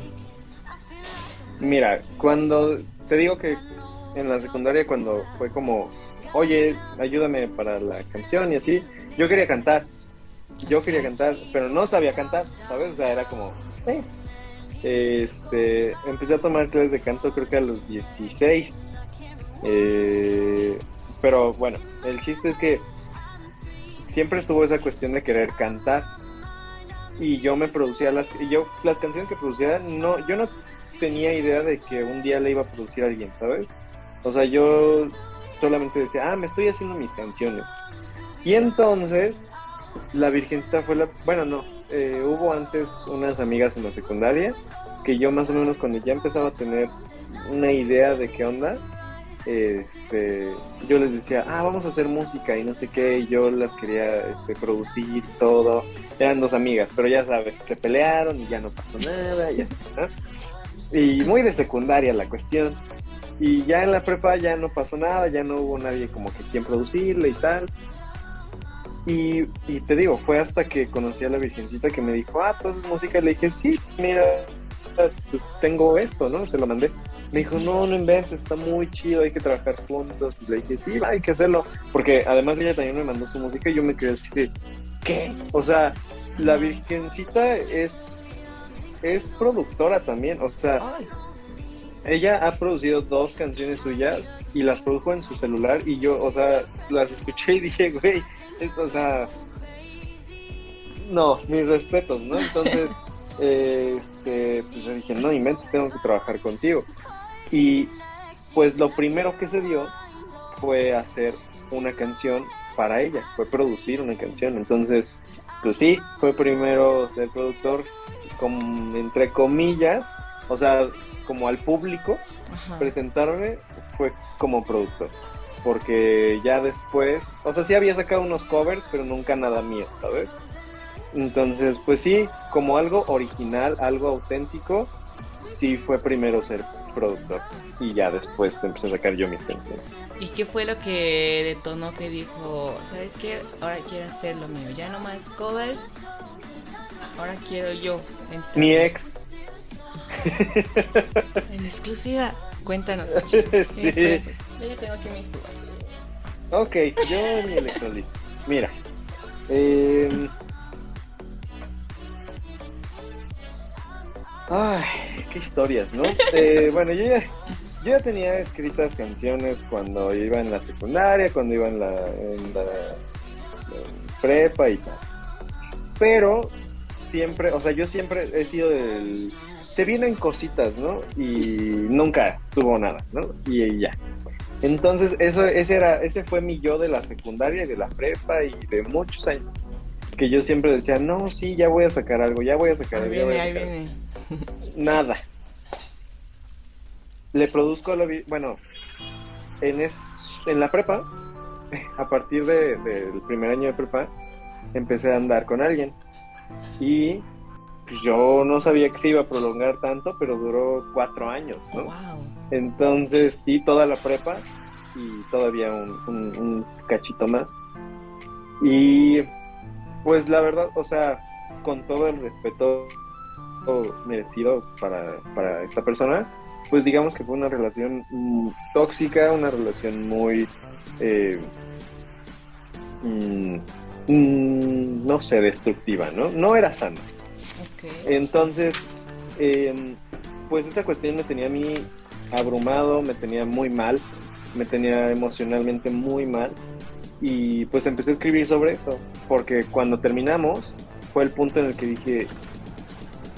Mira, cuando te digo que en la secundaria cuando fue como, oye, ayúdame para la canción y así, yo quería cantar. Yo quería cantar, pero no sabía cantar, ¿sabes? O sea, era como, eh. Este, empecé a tomar clases de canto creo que a los 16. Eh, pero bueno, el chiste es que siempre estuvo esa cuestión de querer cantar. Y yo me producía las, y yo las canciones que producía, no, yo no tenía idea de que un día le iba a producir a alguien, ¿sabes? O sea, yo solamente decía, ah, me estoy haciendo mis canciones. Y entonces, la Virgencita fue la... Bueno, no, eh, hubo antes unas amigas en la secundaria que yo más o menos cuando ya empezaba a tener una idea de qué onda, este, yo les decía, ah, vamos a hacer música y no sé qué, y yo las quería este, producir y todo. Eran dos amigas, pero ya sabes, se pelearon y ya no pasó nada. Y muy de secundaria la cuestión. Y ya en la prepa ya no pasó nada, ya no hubo nadie como que quien producirle y tal. Y, y te digo, fue hasta que conocí a la Virgencita que me dijo, ah, pues música. Le dije, sí, mira, pues tengo esto, ¿no? Se lo mandé. Me dijo, no, no inventes, está muy chido, hay que trabajar juntos. Y le dije, sí, va, hay que hacerlo. Porque además ella también me mandó su música y yo me quedé así de, ¿qué? O sea, la Virgencita es, es productora también, o sea, Ay, ella ha producido dos canciones suyas y las produjo en su celular y yo, o sea, las escuché y dije, güey, o sea, no, mis respetos, ¿no? Entonces, eh, este, pues yo dije, no inventes, tengo que trabajar contigo. Y pues lo primero que se dio fue hacer una canción para ella, fue producir una canción. Entonces, pues sí, fue primero ser productor, como, entre comillas, o sea, como al público, ajá. presentarme fue como productor. Porque ya después, o sea, sí había sacado unos covers, pero nunca nada mío, ¿sabes? Entonces, pues sí, como algo original, algo auténtico, sí fue primero ser productor y ya después empecé a sacar yo mis canciones. ¿Y qué fue lo que detonó que dijo, sabes qué, ahora quiero hacer lo mío, ya no más covers, ahora quiero yo. entrar"? Mi ex, En exclusiva, cuéntanos. Sí. Este, pues, yo tengo aquí mis uvas. ok, yo mi electrolit. Mira, eh, ay, qué historias, ¿no? Eh, bueno, yo ya, yo ya tenía escritas canciones cuando iba en la secundaria, cuando iba en la, en la en prepa y tal. Pero siempre, o sea, yo siempre he sido del... Se vienen cositas, ¿no? Y nunca tuvo nada, ¿no? Y, ya. Entonces, eso, ese era, ese fue mi yo de la secundaria y de la prepa y de muchos años. Que yo siempre decía, no, sí, ya voy a sacar algo, ya voy a sacar algo. viene, ahí viene. Nada. Le produzco la bueno, en es, en la prepa, a partir de- del primer año de prepa, empecé a andar con alguien. Y pues, yo no sabía que se iba a prolongar tanto, pero duró cuatro años, ¿no? Wow. Entonces, sí, toda la prepa y todavía un, un- un cachito más. Y pues la verdad, o sea, con todo el respeto merecido para, para esta persona, pues digamos que fue una relación mm, tóxica, una relación muy, eh, mm, mm, no sé, destructiva, ¿no? No era sana. Entonces, eh, pues esta cuestión me tenía a mí abrumado, me tenía muy mal, me tenía emocionalmente muy mal y pues empecé a escribir sobre eso, porque cuando terminamos fue el punto en el que dije,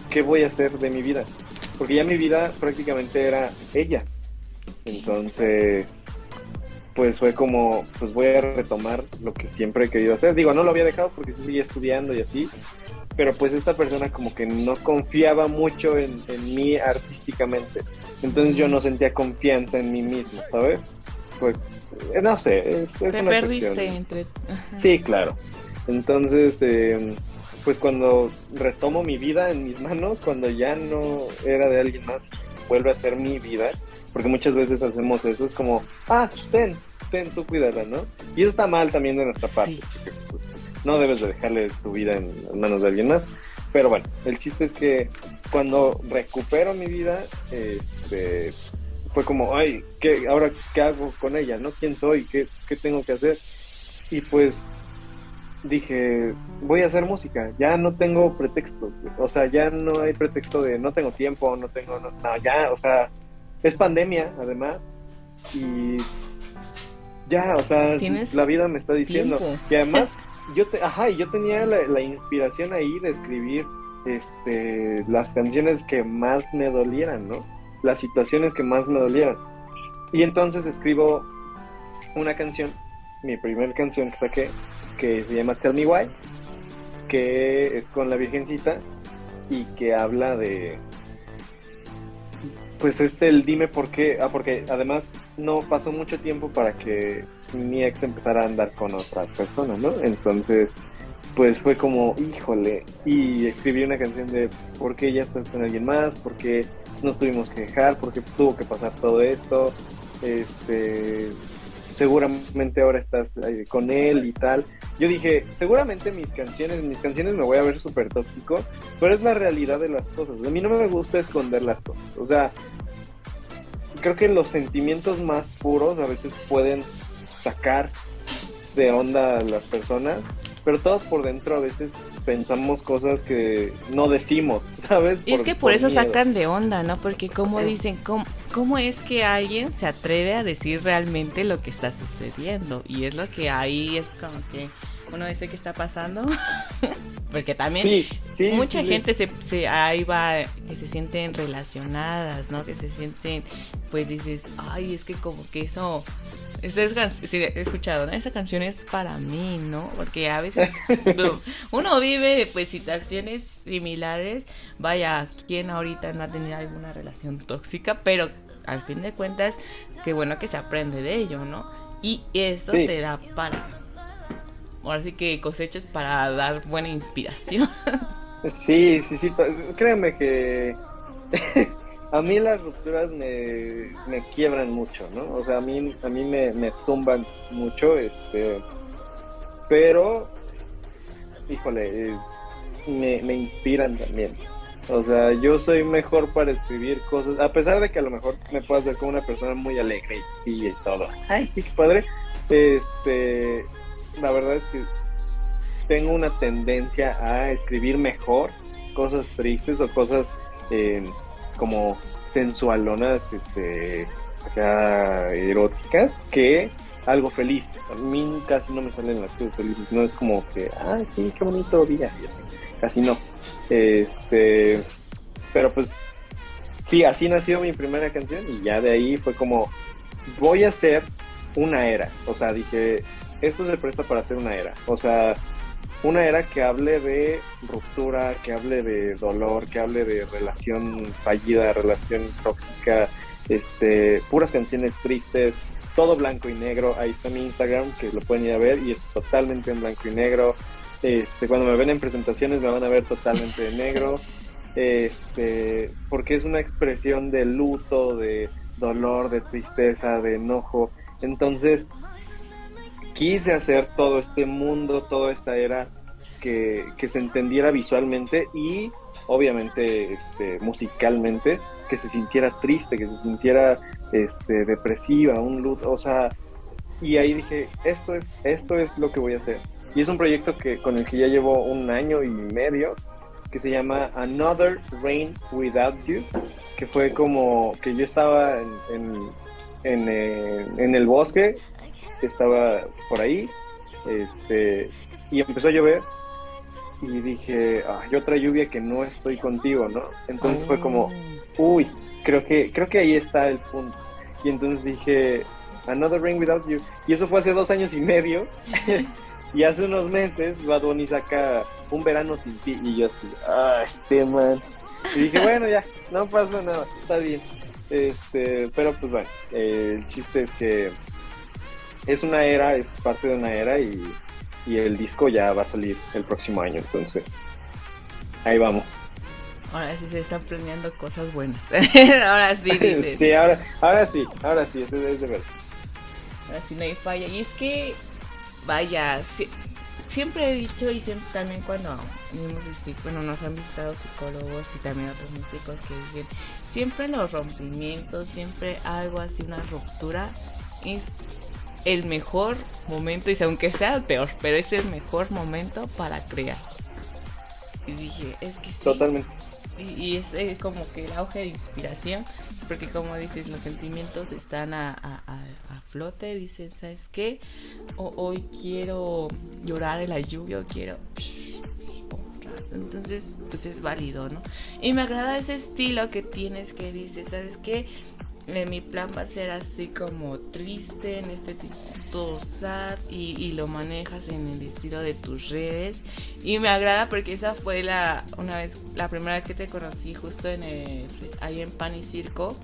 ¿qué voy a hacer de mi vida? Porque ya mi vida prácticamente era ella. Entonces, pues fue como, pues voy a retomar lo que siempre he querido hacer. Digo, no lo había dejado porque seguía estudiando y así, pero pues esta persona como que no confiaba mucho en, en mí artísticamente. Entonces yo no sentía confianza en mí mismo, ¿sabes? Pues, no sé, es, es Te una perdiste cuestión. entre... Ajá. Sí, claro. Entonces, eh, pues cuando retomo mi vida en mis manos, cuando ya no era de alguien más, vuelve a ser mi vida, porque muchas veces hacemos eso, es como, ah, ten, ten, tú cuídala, ¿no? Y eso está mal también de nuestra parte, Sí. porque pues, no debes de dejarle tu vida en, en manos de alguien más. Pero bueno, el chiste es que cuando recupero mi vida, este, fue como, ay, ¿qué, ahora qué hago con ella, no? ¿Quién soy? ¿Qué, qué tengo que hacer? Y pues dije, voy a hacer música, ya no tengo pretexto, o sea, ya no hay pretexto de no tengo tiempo, no tengo, no, no, ya, o sea, es pandemia además y ya, o sea, la vida me está diciendo tiempo. y además yo te, ajá, y yo tenía la, la inspiración ahí de escribir este las canciones que más me dolieran, ¿no? Las situaciones que más me dolieran. Y entonces escribo una canción, mi primer canción que saqué, que se llama Tell Me Why, que es con la Virgencita y que habla de pues es el dime por qué, ah, porque además no pasó mucho tiempo para que mi ex empezara a andar con otras personas, ¿no? Entonces, pues fue como, híjole, y escribí una canción de por qué ya estás con alguien más, por qué nos tuvimos que dejar, por qué tuvo que pasar todo esto, este, seguramente ahora estás con él y tal. Yo dije, seguramente mis canciones, mis canciones me voy a ver súper tóxico, pero es la realidad de las cosas. A mí no me gusta esconder las cosas. O sea, creo que los sentimientos más puros a veces pueden sacar de onda a las personas, pero todos por dentro a veces pensamos cosas que no decimos, ¿sabes? Y es que por, eso miedo. sacan de onda, ¿no? Porque como dicen, ¿cómo, ¿cómo es que alguien se atreve a decir realmente lo que está sucediendo? Y es lo que ahí es como que uno dice que está pasando. Porque también Sí, sí, mucha sí. gente se, se ahí va que se sienten relacionadas, ¿no? Que se sienten, pues dices, ay, es que como que eso, eso es, sí, he escuchado, ¿no? Esa canción es para mí, ¿no? Porque a veces no, uno vive pues situaciones similares, vaya, ¿quién ahorita no ha tenido alguna relación tóxica? Pero al fin de cuentas, qué bueno que se aprende de ello, ¿no? Y eso Sí. te da para ahora sí que cosechas para dar buena inspiración. Sí, sí, sí, créeme que a mí las rupturas me, me quiebran mucho, ¿no? O sea, a mí, a mí me, me tumban mucho, este, pero, híjole, eh, me, me inspiran también. O sea, yo soy mejor para escribir cosas, a pesar de que a lo mejor me puedas ver como una persona muy alegre y sí y todo. Ay, qué padre. Este, la verdad es que tengo una tendencia a escribir mejor cosas tristes o cosas eh, como sensualonas, este, acá eróticas, que algo feliz. A mí casi no me salen las cosas felices, no es como que, ay, sí, qué bonito día. Casi no. Este, pero pues, sí, así nació mi primera canción y ya de ahí fue como, voy a hacer una era. O sea, dije, esto se presta para hacer una era. O sea, una era que hable de ruptura, que hable de dolor, que hable de relación fallida, relación tóxica, este, puras canciones tristes, todo blanco y negro. Ahí está mi Instagram, que lo pueden ir a ver y es totalmente en blanco y negro. Este, cuando me ven en presentaciones me van a ver totalmente de negro. Este, porque es una expresión de luto, de dolor, de tristeza, de enojo. Entonces, quise hacer todo este mundo, toda esta era que, se entendiera visualmente y obviamente este, musicalmente, que se sintiera triste, que se sintiera este, depresiva, un luto, o sea, y ahí dije, esto es, esto es lo que voy a hacer. Y es un proyecto que, con el que ya llevo un año y medio, que se llama Another Rain Without You, que fue como que yo estaba en, en, eh, en el bosque, estaba por ahí, este, y empezó a llover, y dije, hay otra lluvia que no estoy contigo, ¿no? Entonces fue como, uy, creo que, creo que ahí está el punto. Y entonces dije, Another Rain Without You. Y eso fue hace dos años y medio. y hace unos meses Bad Bunny saca Un Verano Sin Ti. Y yo así, ah, este man. Y dije, bueno, ya, no pasa nada, está bien. Este, pero pues bueno, eh, el chiste es que es una era, es parte de una era y, y el disco ya va a salir el próximo año. Entonces, ahí vamos. Ahora sí se están planeando cosas buenas. ahora sí dices. sí, ahora, ahora sí, ahora sí, eso es de verdad. Ahora sí no hay falla. Y es que, vaya, si- siempre he dicho y siempre también cuando bueno, nos han visitado psicólogos y también otros músicos que dicen, siempre los rompimientos, siempre algo así, una ruptura, es el mejor momento, y aunque sea el peor, pero es el mejor momento para crear. Y dije, es que sí. Totalmente. Y, y es eh, como que el auge de inspiración, porque como dices, los sentimientos están a, a- a- a flote, dicen, ¿sabes qué? O- hoy quiero llorar en la lluvia, o quiero... Entonces, pues es válido, ¿no? Y me agrada ese estilo que tienes que dices, ¿sabes qué? Eh, mi plan va a ser así como triste, en este tipo sad, y, y lo manejas en el estilo de tus redes. Y me agrada porque esa fue la una vez la primera vez que te conocí justo en el, ahí en Pan y Circo.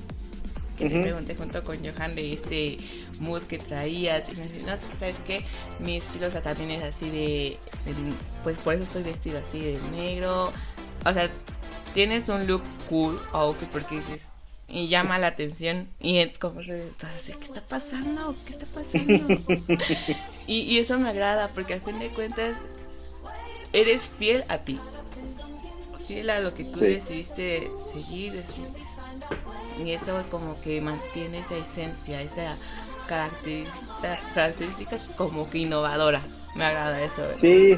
Que te Ujú. pregunté junto con Johan de este mood que traías. Y me dijiste, no, ¿sabes qué? Mi estilo o sea, también es así de, de- Pues por eso estoy vestido así de negro. O sea, tienes un look cool, outfit, porque dices. Y llama la atención. Y es como. así, ¿Qué está pasando? ¿Qué está pasando? y, y eso me agrada porque al fin de cuentas. Eres fiel a ti. Fiel a lo que tú Sí. decidiste seguir. Y eso como que mantiene esa esencia, esa característica, característica como que innovadora. Me agrada eso. ¿eh? Sí,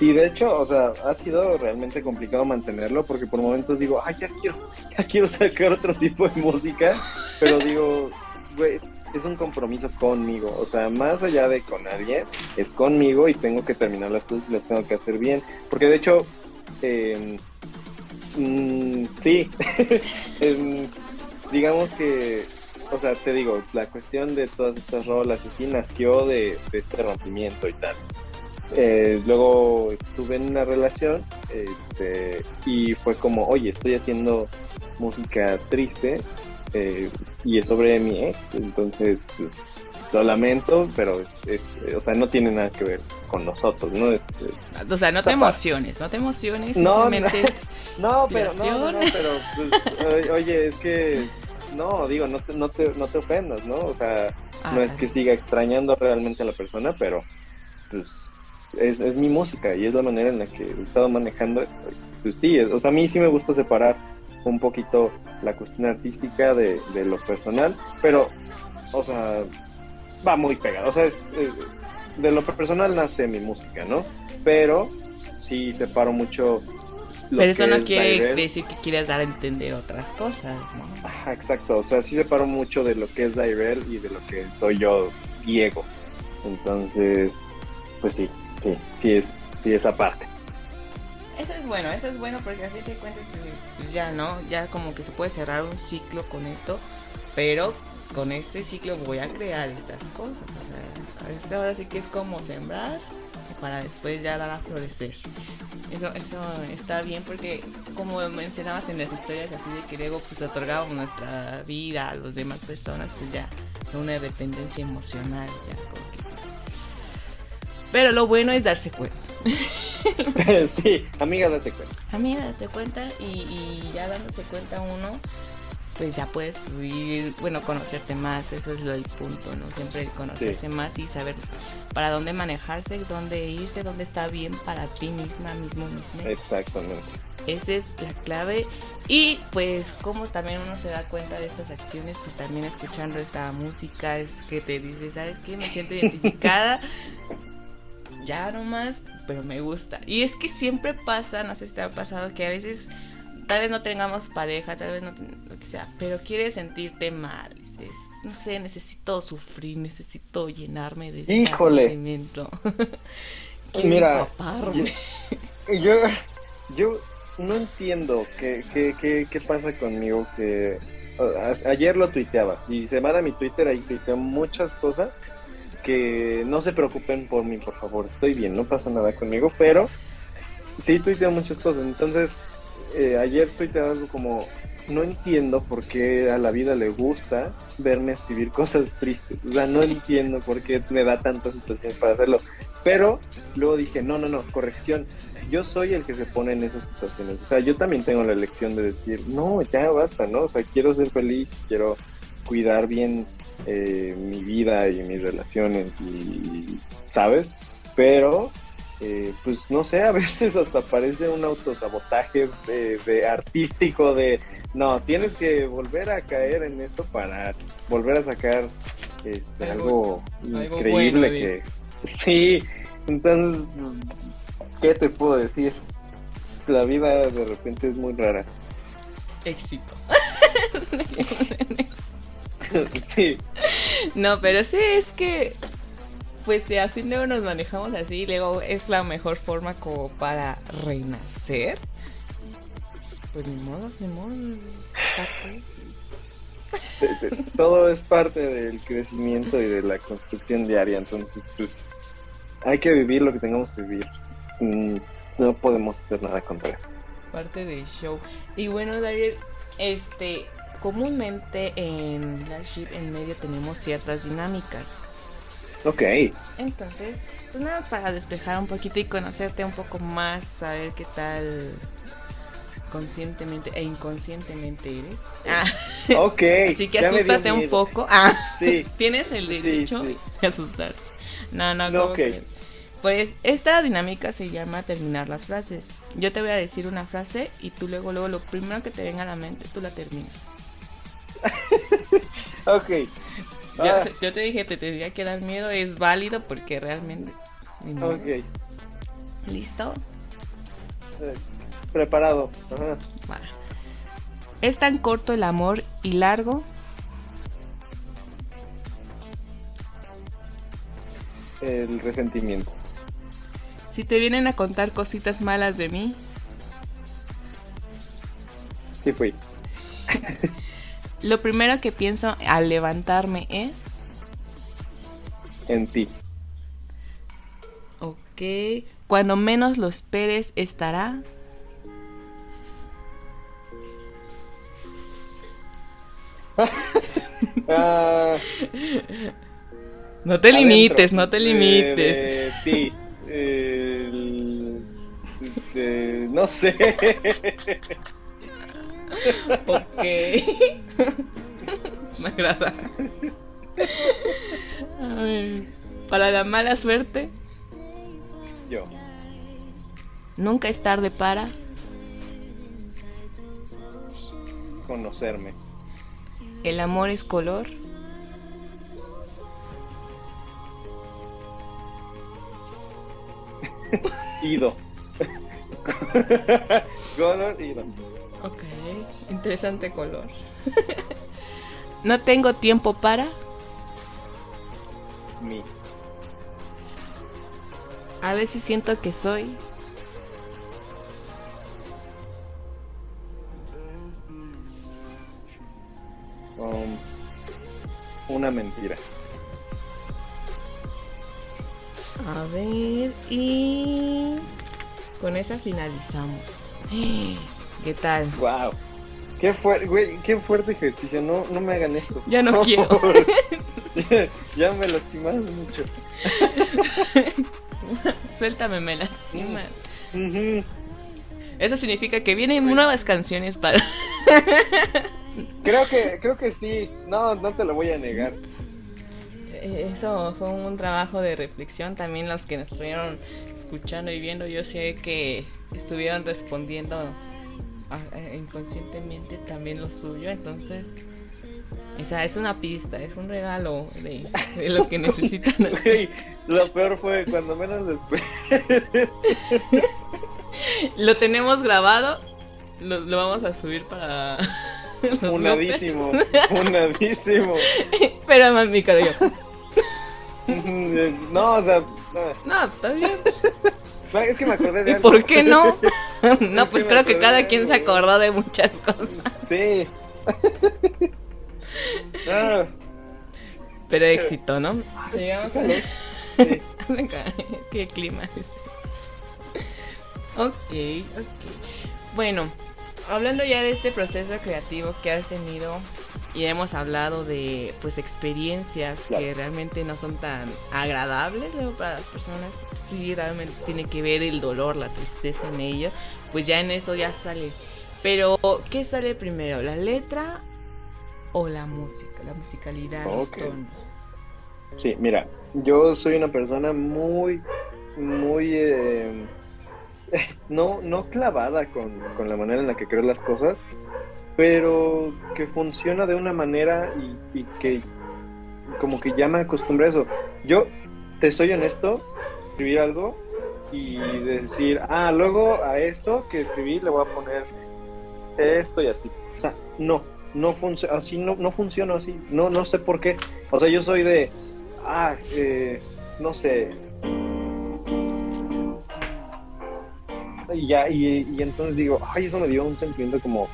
y de hecho, o sea, ha sido realmente complicado mantenerlo porque por momentos digo, ay, ya quiero, ya quiero sacar otro tipo de música, pero digo, güey, es un compromiso conmigo, o sea, más allá de con alguien, es conmigo y tengo que terminar las cosas y las tengo que hacer bien, porque de hecho, eh, mm, sí, em, digamos que, o sea, te digo, la cuestión de todas estas rolas así nació de este rompimiento y tal. Eh, luego estuve en una relación este, y fue como, oye, estoy haciendo música triste eh, y es sobre mi ex, entonces pues, lo lamento, pero es- es- o sea, no tiene nada que ver con nosotros, ¿no? Es- O sea, no te emociones, no te emociones, No, simplemente no. es... No, pero no, no, no, pero pues, oye, es que no, digo, no te, no te, no te ofendas, ¿no? O sea, no Ah, es que siga extrañando realmente a la persona, pero pues es, es mi música y es la manera en la que he estado manejando esto. Pues sí, es- o sea, a mí sí me gusta separar un poquito la cuestión artística de, de lo personal, pero, o sea, va muy pegado. O sea, es, es- de lo personal nace mi música, ¿no? Pero sí separo mucho. lo Pero eso que no es quiere decir que quieras dar a entender otras cosas, ¿no? Ajá, exacto. O sea, sí separo mucho de lo que es Dairel y de lo que soy yo, Diego. Entonces, pues sí, sí, sí es, sí esa parte. Eso es bueno, eso es bueno porque a fin de cuentas pues, pues ya, ¿no? Ya como que se puede cerrar un ciclo con esto, pero con este ciclo voy a crear estas cosas. O sea, este ahora sí que es como sembrar para después ya dar a florecer. Eso, eso está bien porque como mencionabas en las historias así de que luego pues otorgábamos nuestra vida a las demás personas, pues ya una dependencia emocional, ya como que. Pero lo bueno es darse cuenta. sí, amiga, date cuenta. Amiga, date cuenta y, y ya dándose cuenta uno, pues ya puedes fluir, bueno, conocerte más, eso es lo del punto, ¿no? Siempre conocerse más y saber para dónde manejarse, dónde irse, dónde está bien para ti misma, mismo, mismo. Exactamente. Esa es la clave. Y pues como también uno se da cuenta de estas acciones, pues también escuchando esta música es que te dice, ¿sabes qué? Me siento identificada. ya nomás, pero me gusta. Y es que siempre pasa, no sé si te ha pasado, que a veces tal vez no tengamos pareja, tal vez no lo que sea, pero quieres sentirte mal. Dices, no sé, necesito sufrir, necesito llenarme de este Híjole. sentimiento. Mira. Yo, yo no entiendo qué, qué, qué, qué pasa conmigo que a- ayer lo tuiteaba y se van a mi Twitter ahí tuiteo muchas cosas que no se preocupen por mí, por favor, estoy bien, no pasa nada conmigo, pero sí tuiteo muchas cosas, entonces eh, ayer tuiteaba algo como no entiendo por qué a la vida le gusta verme escribir cosas tristes, o sea, no entiendo por qué me da tanta situación para hacerlo, pero luego dije, no, no, no, corrección, yo soy el que se pone en esas situaciones. O sea, yo también tengo la elección de decir, no, ya basta, ¿no? O sea, quiero ser feliz, quiero cuidar bien eh, mi vida y mis relaciones y, ¿sabes? Pero, eh, pues no sé, a veces hasta parece un autosabotaje de, de artístico de, no, tienes que volver a caer en esto para volver a sacar este, Algo- algo, algo increíble bueno, que... Sí, entonces, ¿qué te puedo decir? La vida de repente es muy rara. Éxito. sí, No, pero sí es que, pues si así luego nos manejamos así, luego es la mejor forma como para renacer. Pues ni modo, ni modo. es parte. todo es parte del crecimiento y de la construcción diaria, entonces pues hay que vivir lo que tengamos que vivir. Mm, No podemos hacer nada contra eso. parte del show. Y bueno, David, este, comúnmente en Flagship en medio tenemos ciertas dinámicas. Ok, Entonces, pues nada, para despejar un poquito y conocerte un poco más, saber qué tal conscientemente e inconscientemente eres. Ah, ok. así que asústate un poco. Ah, Sí, tienes el derecho sí. de asustar. No, no, No, como ok. que- Pues esta dinámica se llama terminar las frases. Yo te voy a decir una frase y tú luego, luego, lo primero que te venga a la mente, tú la terminas. ok. Yo, Ah, yo te dije, te tendría que dar miedo, es válido porque realmente... ok. ¿Listo? Eh, Preparado. Ajá. Vale. Es tan corto el amor y largo. El resentimiento. Si te vienen a contar cositas malas de mí, Sí fui. lo primero que pienso al levantarme es... En ti. Ok. Cuando menos lo esperes estará. Ah, No te Adentro. limites, no te limites. de- no sé. Ok. Me agrada. A ver. Para la mala suerte, Yo. nunca es tarde para. Conocerme. El amor es color. Ido. Color ido. Ok. Interesante color. no tengo tiempo para. Mi. A veces siento que soy. Um, una mentira. A ver. Y. Con esa finalizamos. ¿Qué tal? Wow. Qué, fuerte, güey, qué fuerte ejercicio. No, no me hagan esto. Ya no quiero. ya, ya me lastimaron mucho. Suéltame, me lastimas. Eso significa que vienen nuevas canciones para. Creo que, creo que sí. No, no te lo voy a negar. Eh, Eso fue un trabajo de reflexión. También los que nos estuvieron escuchando y viendo, yo sé que estuvieron respondiendo inconscientemente también lo suyo. Entonces, esa es una pista, es un regalo de, de lo que necesitan hacer. Güey, lo peor fue cuando menos después. Lo tenemos grabado, lo, lo vamos a subir para. Unadísimo, unadísimo. Pero más mi yo. No, o sea, No, está bien. No, es que me acordé de ¿Y algo. por qué no? No, pues creo que cada quien se acordó de muchas cosas. Sí. Ah, Pero éxito, ¿no? Llegamos a sí. Es que el clima es... Ok, ok. Bueno, hablando ya de este proceso creativo que has tenido y hemos hablado de pues experiencias que Claro. realmente no son tan agradables luego para las personas, sí realmente tiene que ver el dolor, la tristeza en ello, pues ya en eso ya sale. Pero, ¿qué sale primero? ¿La letra o la música? La musicalidad, los Ok. tonos. Sí, mira, yo soy una persona muy, muy, eh, no, no clavada con, con la manera en la que creo las cosas, pero que funciona de una manera y, y que como que ya me acostumbré a eso. Yo, te soy honesto, escribir algo y decir, ah, luego a esto que escribí le voy a poner esto y así. O sea, no, no funciona, así no, no funciona así, no, no sé por qué. O sea, yo soy de, ah, eh, no sé. Y ya, y, y entonces digo, ay, eso me dio un sentimiento como,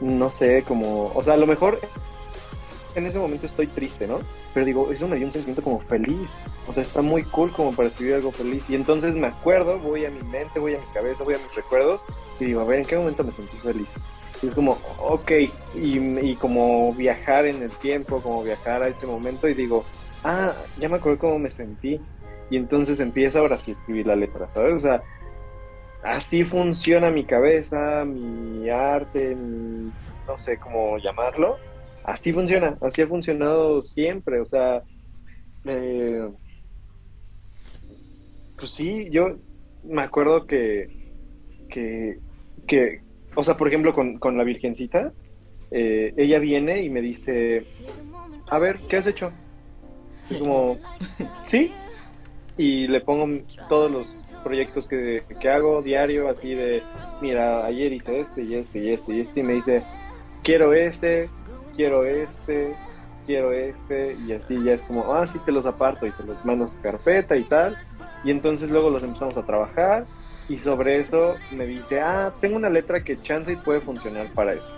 no sé, como, o sea, a lo mejor en ese momento estoy triste, ¿no? Pero digo, eso me dio un sentimiento como feliz. O sea, está muy cool como para escribir algo feliz. Y entonces me acuerdo, voy a mi mente, voy a mi cabeza, voy a mis recuerdos y digo, a ver, ¿en qué momento me sentí feliz? Y es como, ok, y, como viajar en el tiempo, como viajar a este momento y digo, ah, ya me acuerdo cómo me sentí. Y entonces empiezo ahora sí a escribir la letra, ¿sabes? O sea, así funciona mi cabeza, mi arte, mi- no sé cómo llamarlo. Así funciona, así ha funcionado siempre, o sea, eh, pues sí, yo me acuerdo que, que, que o sea, por ejemplo, con, con la Virgencita, eh, ella viene y me dice, a ver, ¿qué has hecho? Y como, sí, y le pongo todos los proyectos que, que hago diario, así de, mira, ayer hice este y este y este y este, y me dice, quiero este, quiero este, quiero este, y así ya es como, ah, sí, te los aparto y te los mando su carpeta y tal, y entonces luego los empezamos a trabajar, y sobre eso me dice, ah, tengo una letra que chance puede funcionar para eso.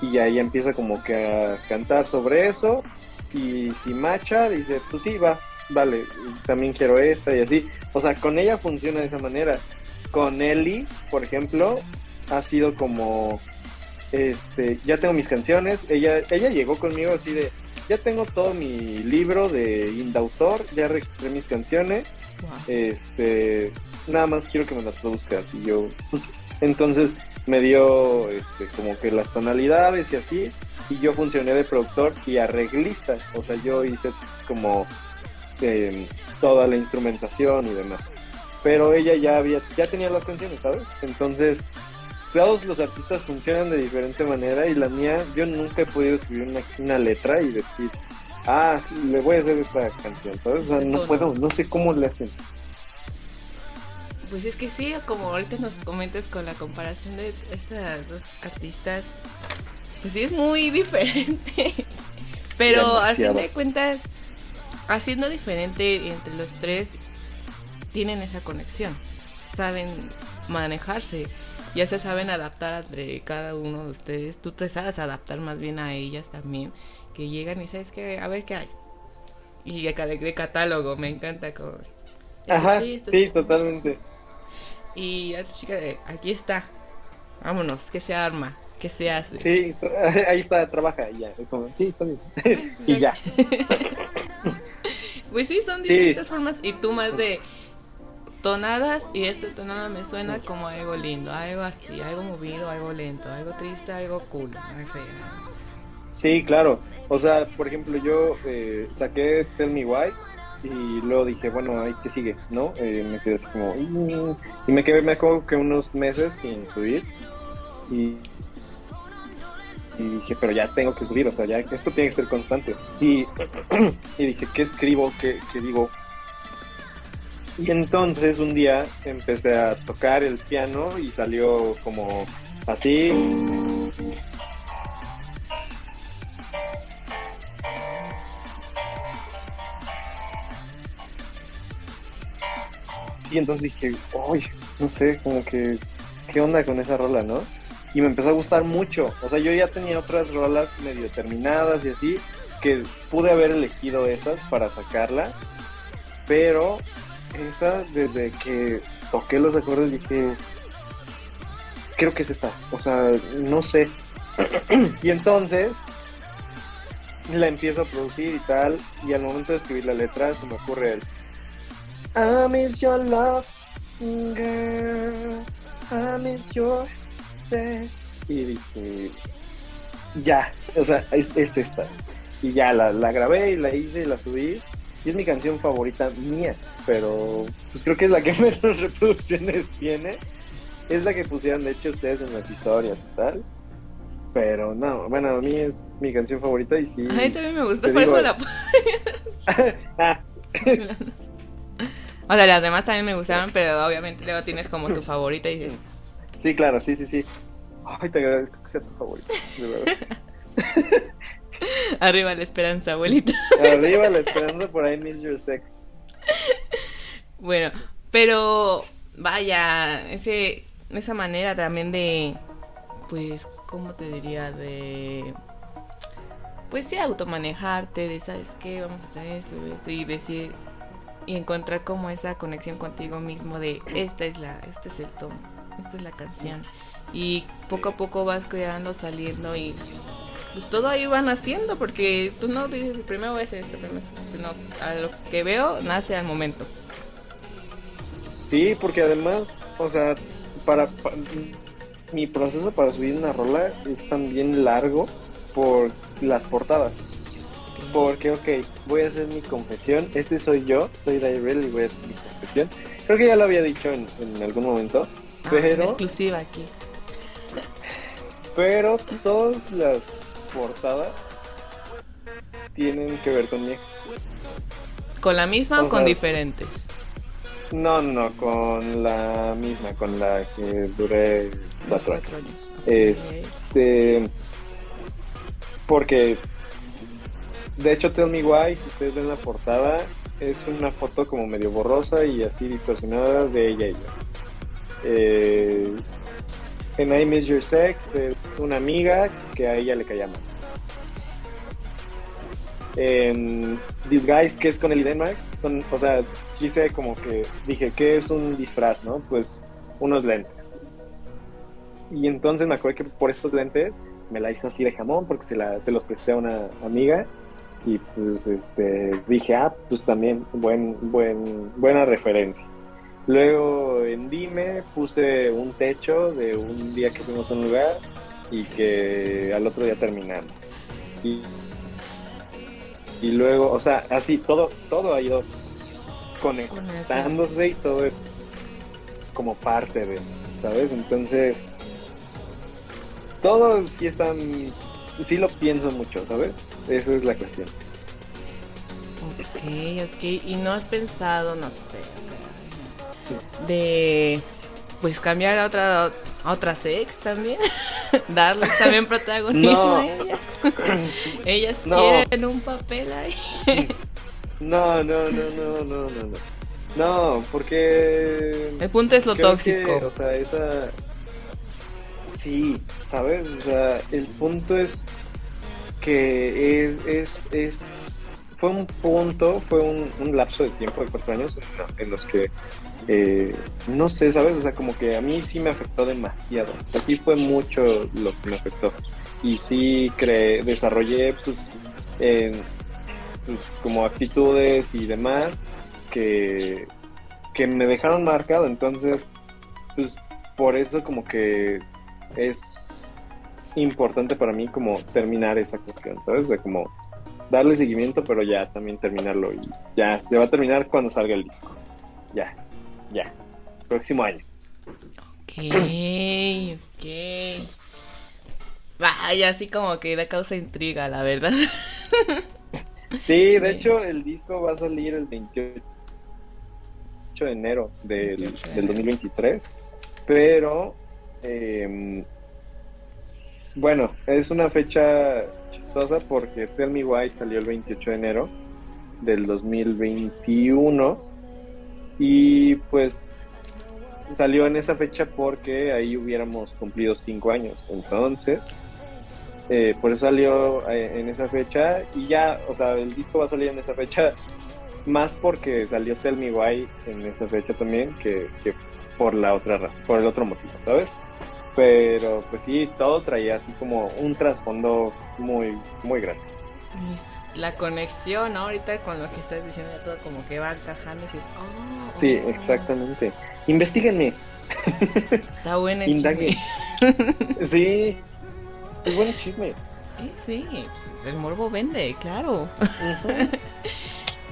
Y ahí empieza como que a cantar sobre eso, y si macha, dice, pues sí, va, vale, también quiero esta y así. O sea, con ella funciona de esa manera. Con Ellie, por ejemplo, ha sido como, este, ya tengo mis canciones. Ella, ella llegó conmigo así de, ya tengo todo mi libro de indautor, ya registré mis canciones, Wow. este, nada más quiero que me las produzcas. Y yo, entonces me dio este, como que las tonalidades y así, y yo funcioné de productor y arreglista, o sea, yo hice como eh, toda la instrumentación y demás. Pero ella ya había, ya tenía las canciones, ¿sabes? Entonces, todos los artistas funcionan de diferente manera y la mía, yo nunca he podido escribir una, una letra y decir, ah, le voy a hacer esta canción, ¿sabes? O sea, no puedo, no sé cómo le hacen. Pues es que sí, como ahorita nos comentas con la comparación de estas dos artistas, pues sí es muy diferente. Pero al fin de cuentas, haciendo diferente entre los tres, tienen esa conexión. Saben manejarse. Ya se saben adaptar entre cada uno de ustedes. Tú te sabes adaptar más bien a ellas también. Que llegan y sabes que, a ver qué hay. Y de, ca- de catálogo, me encanta. Como, esto Ajá, sí, no. totalmente. Y la chica de, aquí está. Vámonos, que se arma, que se hace. Sí, ahí está, trabaja y ya. Como, sí, está bien. y ya. Pues sí, son Sí. distintas formas y tú más de tonadas y esta tonada me suena como algo lindo, algo así, algo movido, algo lento, algo triste, algo cool, no sé. Sí, claro. O sea, por ejemplo, yo eh, saqué Tell Me Why y luego dije, bueno, ahí que sigue, ¿no? Eh, me quedé así como... "Mm", y me quedé, me acuerdo que unos meses sin subir y, y dije, pero ya tengo que subir, o sea, ya esto tiene que ser constante. Y, y dije, ¿qué escribo? ¿Qué, qué digo? Y entonces un día empecé a tocar el piano y salió como así. Y entonces dije, uy, no sé, como que, ¿qué onda con esa rola, no? Y me empezó a gustar mucho. O sea, yo ya tenía otras rolas medio terminadas y así, que pude haber elegido esas para sacarla. Pero esa, desde que toqué los acordes, dije, creo que es esta. O sea, no sé. y entonces la empiezo a producir y tal, y al momento de escribir la letra se me ocurre el I miss your love, girl. I miss your sex. Y dije, ya, o sea, es, es esta. Y ya la, la grabé y la hice y la subí. Y es mi canción favorita mía, pero pues creo que es la que menos reproducciones tiene. Es la que pusieron, de hecho, ustedes en las historias y tal. Pero no, bueno, a mí es mi canción favorita y sí. A mí también me gusta, por eso la O sea, las demás también me gustaban, pero obviamente luego tienes como tu favorita y dices, Sí, claro, sí, sí, sí. Ay, te agradezco que sea tu favorito, de verdad. arriba la esperanza, abuelita. Arriba la esperanza por ahí Miss Your Sex. Bueno, pero vaya, ese, esa manera también de, pues, ¿cómo te diría? De, pues sí, automanejarte, de, ¿sabes qué? Vamos a hacer esto, esto, y decir, y encontrar como esa conexión contigo mismo de, esta es la, este es el tono, esta es la canción. Y poco a poco vas creando, saliendo y pues todo ahí van haciendo porque tú no dices primero voy a hacer esto primero esto", no a lo que veo nace al momento Sí, porque además, o sea, para, pa- mi proceso para subir una rola es también largo por las portadas. Porque, ok, voy a hacer mi confesión. Este soy yo, soy Dairel y voy a hacer mi confesión. Creo que ya lo había dicho en, en algún momento. Ah, Pero, exclusiva aquí pero todas las portadas tienen que ver con mi ex. con la misma o O con diferentes No, no, con la misma, con la que duré cuatro años. Este, porque, de hecho, Tell Me Why, si ustedes ven la portada, es una foto como medio borrosa y así distorsionada de ella y yo. Eh, en I Miss Your Sex es una amiga que a ella le caía mal. En Disguise, que es con el Denmark, son, o sea, quise como que dije, ¿qué es un disfraz, no? Pues unos lentes. Y entonces me acuerdo que por estos lentes me la hizo así de jamón porque se, la, se los presté a una amiga y pues este dije, ah, pues también buen, buen, buena referencia. Luego en Dime puse un techo de un día que fuimos a un lugar y que al otro día terminamos. Y, luego, o sea, así todo, todo ha ido conectándose y todo es como parte de, ¿sabes? Entonces, todo sí están, sí lo pienso mucho, ¿sabes? Esa es la cuestión. Ok, ok. ¿Y no has pensado, no sé, de pues cambiar a otra a otra sex también? Darles también protagonismo a ellas. ellas quieren un papel ahí. no, no, no, no, no, no, no. No, porque... El punto es lo tóxico. o sea, esa... Sí, ¿sabes? O sea, el punto es que es, es, es fue un punto, fue un, lapso de tiempo de cuatro años en, los que, eh, no sé, ¿sabes? O sea, como que a mí sí me afectó demasiado. Así fue mucho lo que me afectó. Y sí creé, desarrollé, pues, pues, como actitudes y demás que, que me dejaron marcado. Entonces, pues, por eso como que es importante para mí como terminar esa cuestión, ¿sabes? De como darle seguimiento, pero ya también terminarlo. Y ya, se va a terminar cuando salga el disco. Ya, ya. Próximo año. Ok, ok. Vaya, así como que da causa intriga, la verdad. Sí, de hecho el disco va a salir el 28 de enero del, del 2023, pero eh, bueno, es una fecha chistosa porque Tell Me Why salió el 28 de enero del 2021 y pues salió en esa fecha porque ahí hubiéramos cumplido cinco años. Entonces, eh, por eso salió eh, en esa fecha y ya, o sea, el disco va a salir en esa fecha más porque salió Tell Me Why en esa fecha también que, que por la otra por el otro motivo, ¿sabes? Pero pues sí, todo traía así como un trasfondo muy, muy grande. La conexión ahorita con lo que estás diciendo, todo como que va encajando y es, oh, Sí, exactamente. Investíguenme. Está buena el chisme. sí, es buen chisme. Sí, sí, pues el morbo vende, claro.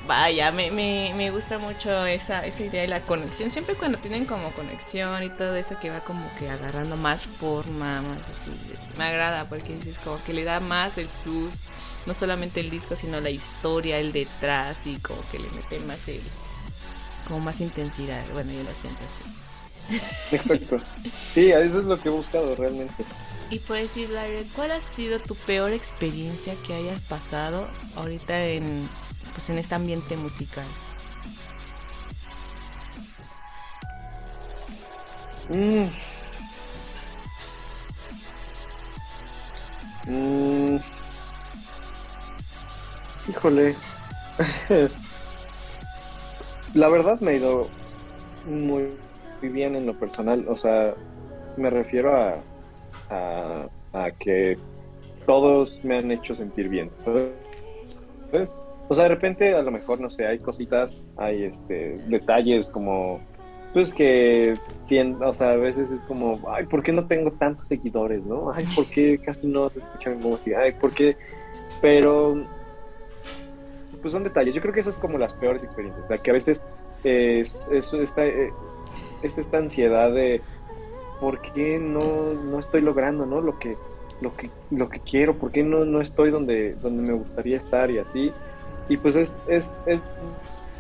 Vaya, me, me, me gusta mucho esa, esa idea de la conexión. Siempre cuando tienen como conexión y todo eso que va como que agarrando más forma, más así. Me agrada porque es como que le da más el plus. No solamente el disco, sino la historia, el detrás y como que le mete más el... Como más intensidad. Bueno, yo lo siento así. Exacto. Sí, eso es lo que he buscado realmente. Y puedes decir, ¿cuál ha sido tu peor experiencia que hayas pasado ahorita en pues en este ambiente musical? Mm. Mm. Híjole. La verdad me ha ido muy, bien en lo personal. O sea, me refiero a, a, que todos me han hecho sentir bien. O sea, de repente a lo mejor, no sé, hay cositas, hay este detalles como, pues que, o sea, a veces es como, ay, ¿por qué no tengo tantos seguidores, no? Ay, ¿por qué casi no se escucha mi música? Ay, ¿por qué? Pero, pues son detalles. Yo creo que eso es como las peores experiencias. O sea, que a veces es, está, eh, es esta ansiedad de, ¿por qué no, no estoy logrando, no? Lo que, lo que, lo que quiero, ¿por qué no, no estoy donde, donde me gustaría estar y así? Y pues es, es, es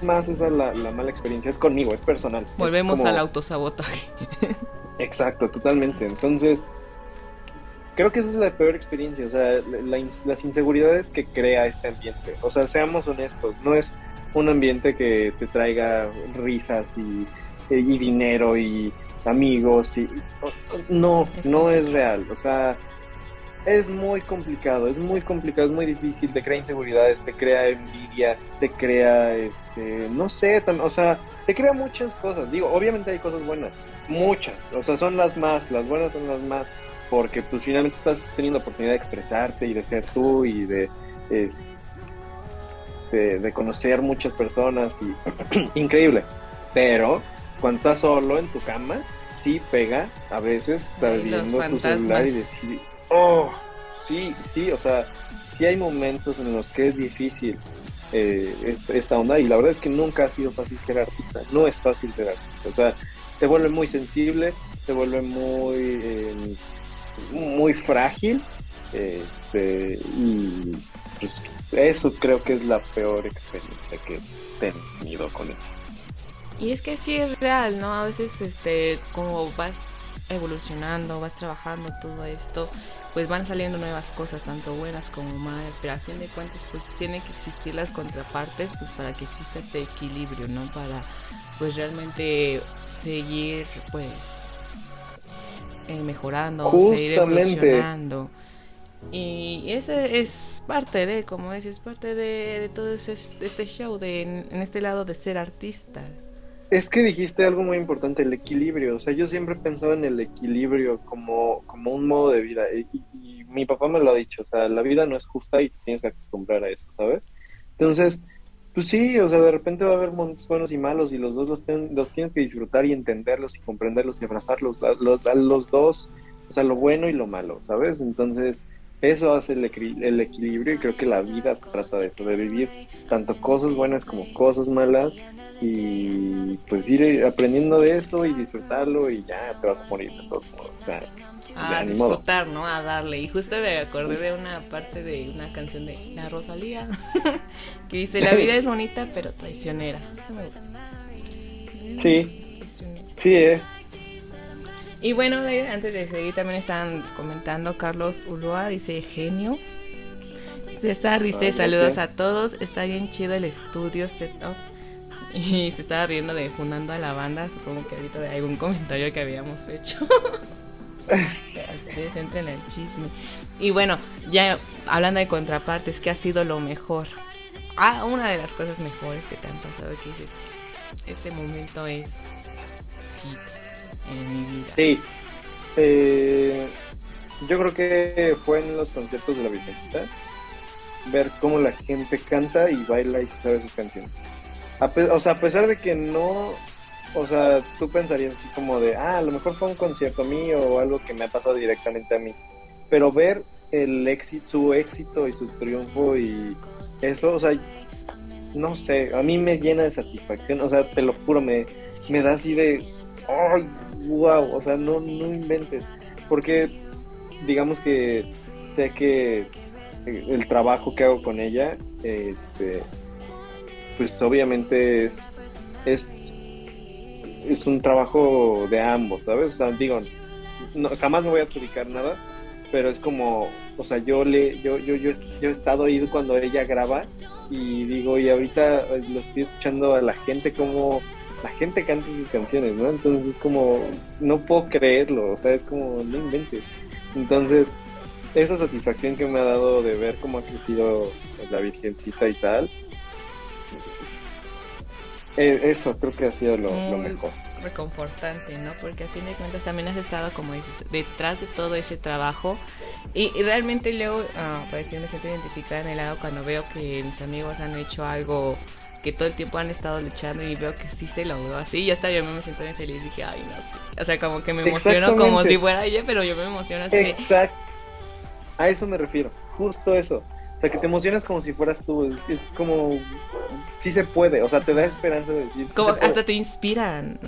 más esa la, la mala experiencia, es conmigo, es personal. Volvemos al autosabotaje. Exacto, totalmente. Entonces, creo que esa es la peor experiencia, o sea, las inseguridades que crea este ambiente. O sea, seamos honestos, no es un ambiente que te traiga risas y, y dinero y amigos y no, no es real. O sea, es muy complicado, es muy complicado, es muy difícil, te crea inseguridades, te crea envidia, te crea, este, no sé, o sea, te crea muchas cosas. Digo, obviamente hay cosas buenas, muchas, o sea, son las más, las buenas son las más, porque pues finalmente estás teniendo oportunidad de expresarte y de ser tú y de, de conocer muchas personas y increíble. Pero cuando estás solo en tu cama, sí pega a veces estar viendo tu celular y decir, oh, sí, sí, o sea, sí hay momentos en los que es difícil eh, es- esta onda y la verdad es que nunca ha sido fácil ser artista, no es fácil ser artista, o sea, te vuelve muy sensible, te vuelve muy, eh, muy frágil este, y pues eso creo que es la peor experiencia que he tenido con eso. Y es que sí es real, ¿no? A veces, este, como vas evolucionando, vas trabajando todo esto, pues van saliendo nuevas cosas, tanto buenas como malas, pero a fin de cuentas, pues tienen que existir las contrapartes, pues para que exista este equilibrio, ¿no? Para, pues realmente seguir, pues, eh, mejorando, seguir Justamente. evolucionando. Y eso es parte de, como dices, parte de, de todo ese- este show, de, en, en este lado de ser artista. Es que dijiste algo muy importante, el equilibrio. O sea, yo siempre he pensado en el equilibrio como, como un modo de vida. Y, y- y mi papá me lo ha dicho. O sea, la vida no es justa y tienes que acostumbrar a eso, ¿sabes? Entonces, pues sí, o sea, de repente va a haber momentos buenos y malos y los dos los, ten- los tienes que disfrutar y entenderlos y comprenderlos y abrazarlos, los, los dos, o sea, lo bueno y lo malo, ¿sabes? Entonces, eso hace el, el equilibrio y creo que la vida se trata de eso, de vivir tanto cosas buenas como cosas malas y pues ir aprendiendo de eso y disfrutarlo y ya te vas a morir de todos modos. O sea, a ya, disfrutar, ¿no? A darle. Y justo me acordé de una parte de una canción de La Rosalía que dice, la vida es bonita pero traicionera. Eso me gusta. Sí. Sí, eh. Y bueno, antes de seguir también están comentando Carlos Ulloa, dice genio. César dice saludos a todos, está bien chido el estudio setup. Y se estaba riendo de fundando a la banda, supongo que ahorita de algún comentario que habíamos hecho. Ustedes entren al chisme. Y bueno, ya hablando de contrapartes, ¿qué ha sido lo mejor? Ah, una de las cosas mejores que te han pasado que dices, este momento es hit en mi vida. Sí. Eh, yo creo que fue en los conciertos de la Virgencita ver cómo la gente canta y baila y sabe sus canciones. O sea, a pesar de que no, o sea, tú pensarías así como de, ah, a lo mejor fue un concierto mío o algo que me ha pasado directamente a mí. Pero ver el éxito, su éxito y su triunfo y eso, o sea, no sé, a mí me llena de satisfacción, o sea, te lo juro, me, me da así de, ¡ay, wow! O sea, no, no inventes, porque digamos que sé que el trabajo que hago con ella, este, pues obviamente es, es un trabajo de ambos, ¿sabes? O sea, digo, no, jamás me voy a adjudicar nada, pero es como, o sea, yo le, yo, yo, yo, yo he estado ahí cuando ella graba y digo, y ahorita eh, lo estoy escuchando a la gente como la gente canta sus canciones, ¿no? Entonces es como, no puedo creerlo, o sea, es como, no inventes. Entonces, esa satisfacción que me ha dado de ver cómo ha crecido la Virgencita y tal, eh, eso creo que ha sido lo, lo mejor. reconfortante, ¿no? Porque a fin de cuentas también has estado, como dices, detrás de todo ese trabajo. Y, y realmente luego, ah, pues sí me siento identificada en el lado cuando veo que mis amigos han hecho algo que todo el tiempo han estado luchando y veo que sí se logró así. Yo hasta yo me siento bien feliz. Dije, ay, no sé. O sea, como que me emociono como si fuera ella, pero yo me emociono así de, Exacto. A eso me refiero, justo eso. Sea, que te emocionas como si fueras tú. Es, es como, sí se puede, o sea, te da esperanza de decir. como hasta te inspiran.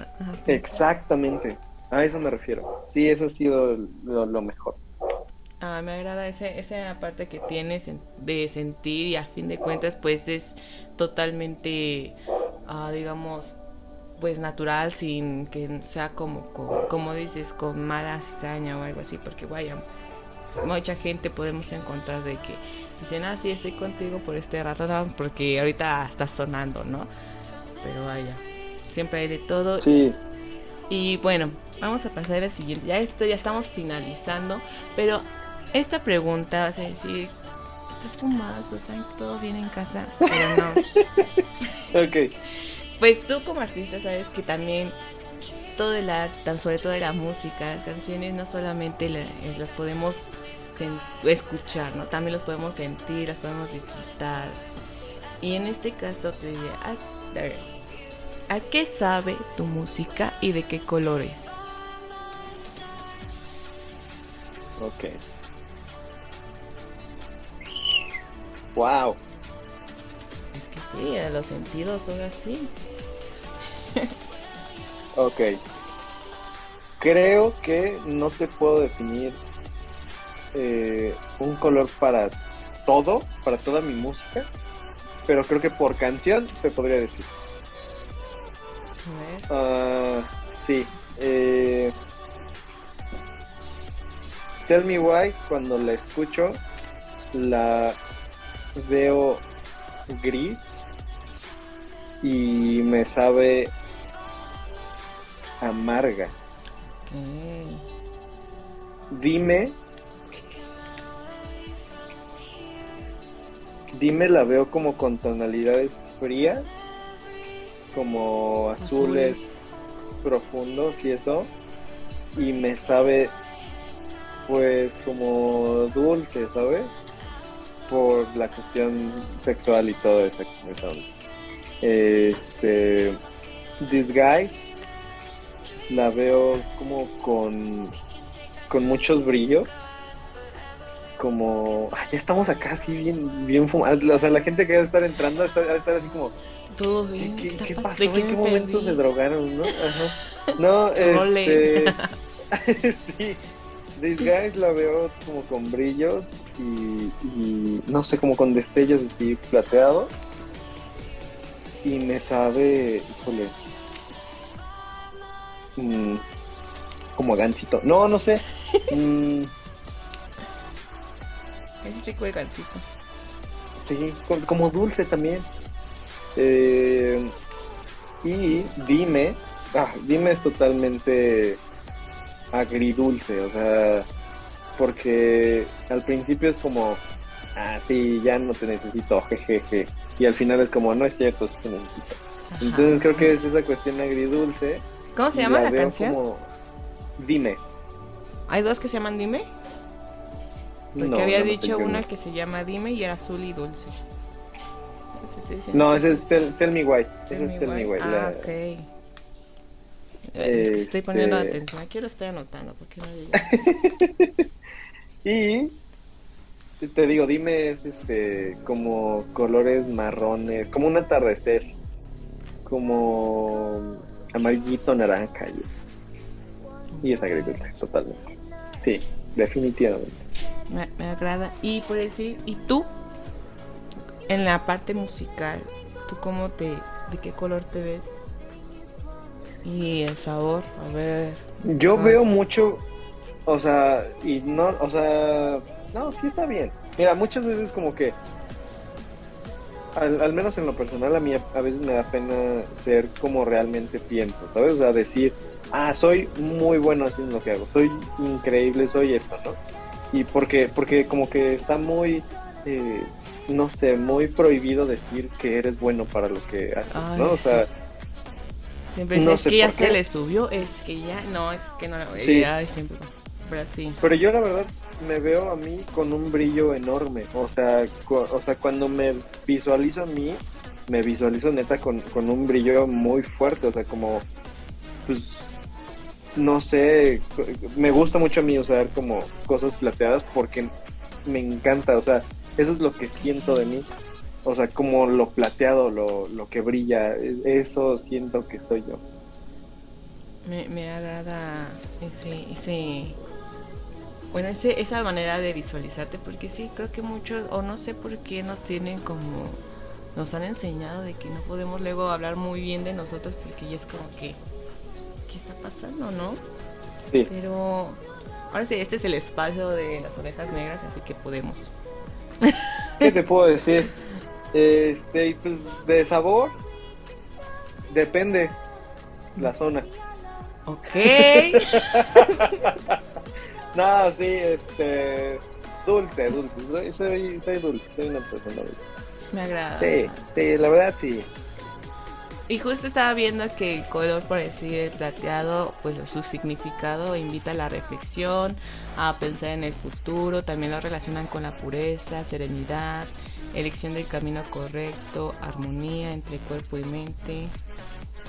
Exactamente, a eso me refiero. Sí, eso ha sido lo, lo mejor. Ah, me agrada ese, esa parte que tienes en- de sentir y a fin de cuentas pues es totalmente, ah, digamos, pues natural sin que sea como, como, como dices, con mala cizaña o algo así, porque vaya, mucha gente podemos encontrar de que dicen, ah, sí, estoy contigo por este rato, no, porque ahorita está sonando, ¿no? Pero vaya, siempre hay de todo Sí, y bueno, vamos a pasar al siguiente. Ya esto ya estamos finalizando, pero esta pregunta vas a decir, ¿estás fumado, Susan? ¿Todo bien en casa? Pero no. ok. Pues tú como artista sabes que también todo el arte, sobre todo de la música, las canciones no solamente la- eh, las podemos escuchar, ¿no? También las podemos sentir, las podemos disfrutar. Y en este caso te diré, a, a ver, ¿a qué sabe tu música y de qué colores? Ok. Wow. Es que sí, a los sentidos son así. Ok. Creo que no te puedo definir eh, un color para todo, para toda mi música, pero creo que por canción te podría decir. Ah, sí. Eh, Tell Me Why, cuando la escucho, la veo gris y me sabe amarga. Dime. Dime la veo como con tonalidades frías, como azules, profundos y eso. Y me sabe pues como dulce, ¿sabes? Por la cuestión sexual y todo eso. Este Disguise la veo como con con muchos brillos como ay, ya estamos acá así bien bien fumados o sea la gente que debe estar entrando está, debe estar así como Todo ¿qué, bien. qué- está qué pas- pasó? ¿De ¿En qué qué me momento se drogaron? ¿no? Ajá. No, este sí Disguise la veo como con brillos y, y no sé, como con destellos así plateados y me sabe, híjole, mm, como a gancito. No, no sé. Mm, Es rico el gansito. sí, co- como dulce también. Eh, y dime, ah, dime es totalmente agridulce, o sea, porque al principio es como, ah, sí, ya no te necesito, jejeje. Y al final es como, no es cierto, sí te necesito. Ajá. Entonces creo que es esa cuestión agridulce. ¿Cómo se llama la veo canción? como, Dime. Hay dos que se llaman Dime. Porque No, había no dicho una que se llama Dime y era azul y dulce. No, ese es Tell, Tell Me Why. Tell Me Tell Me Why. Why. Ah, la- ok. Es que estoy poniendo Este- atención. Aquí lo estoy anotando. porque no llega? Y te digo, dime, es este, como colores marrones, como un atardecer, como amarillito, naranja y eso. Y es agridulce, totalmente. Sí, definitivamente. Me, me agrada. Y por decir, ¿y tú? En la parte musical, ¿tú cómo te, de qué color te ves? Y el sabor, a ver. Yo veo mucho, o sea, y no, o sea, no, sí está bien. Mira, muchas veces como que, al, al menos en lo personal, a mí a, a veces me da pena ser como realmente pienso, ¿sabes? O sea, decir, ah, soy muy bueno haciendo lo que hago, soy increíble, soy esto, ¿no? Y porque, porque como que está muy, eh, no sé, muy prohibido decir que eres bueno para lo que haces, Ay, ¿no? O sí. sea, Siempre No es sé que ya se le subió, es que ya, no, es que no, Sí. ay, siempre, pero así. Pero yo la verdad me veo a mí con un brillo enorme. O sea, o sea cuando me visualizo a mí, me visualizo neta con, con un brillo muy fuerte. O sea, como, pues, no sé, me gusta mucho a mí usar como cosas plateadas porque me encanta. O sea, eso es lo que siento de mí. O sea, como lo plateado, lo, lo que brilla, eso siento que soy yo. Me, me agrada ese, ese, bueno, ese, esa manera de visualizarte, porque sí, creo que muchos, o no sé por qué nos tienen como, nos han enseñado de que no podemos luego hablar muy bien de nosotros, porque ya es como que, ¿qué está pasando, no? Sí. Pero, ahora sí, este es el espacio de las orejas negras, así que podemos. ¿Qué te puedo decir? Este, pues de sabor, depende la zona. Ok, No, sí, este, dulce, dulce. Soy, soy, soy dulce, soy una persona dulce. me agrada. Sí, sí, la verdad sí. Y justo estaba viendo que el color, por decir el plateado, pues su significado invita a la reflexión, a pensar en el futuro, también lo relacionan con la pureza, serenidad, elección del camino correcto, armonía entre cuerpo y mente.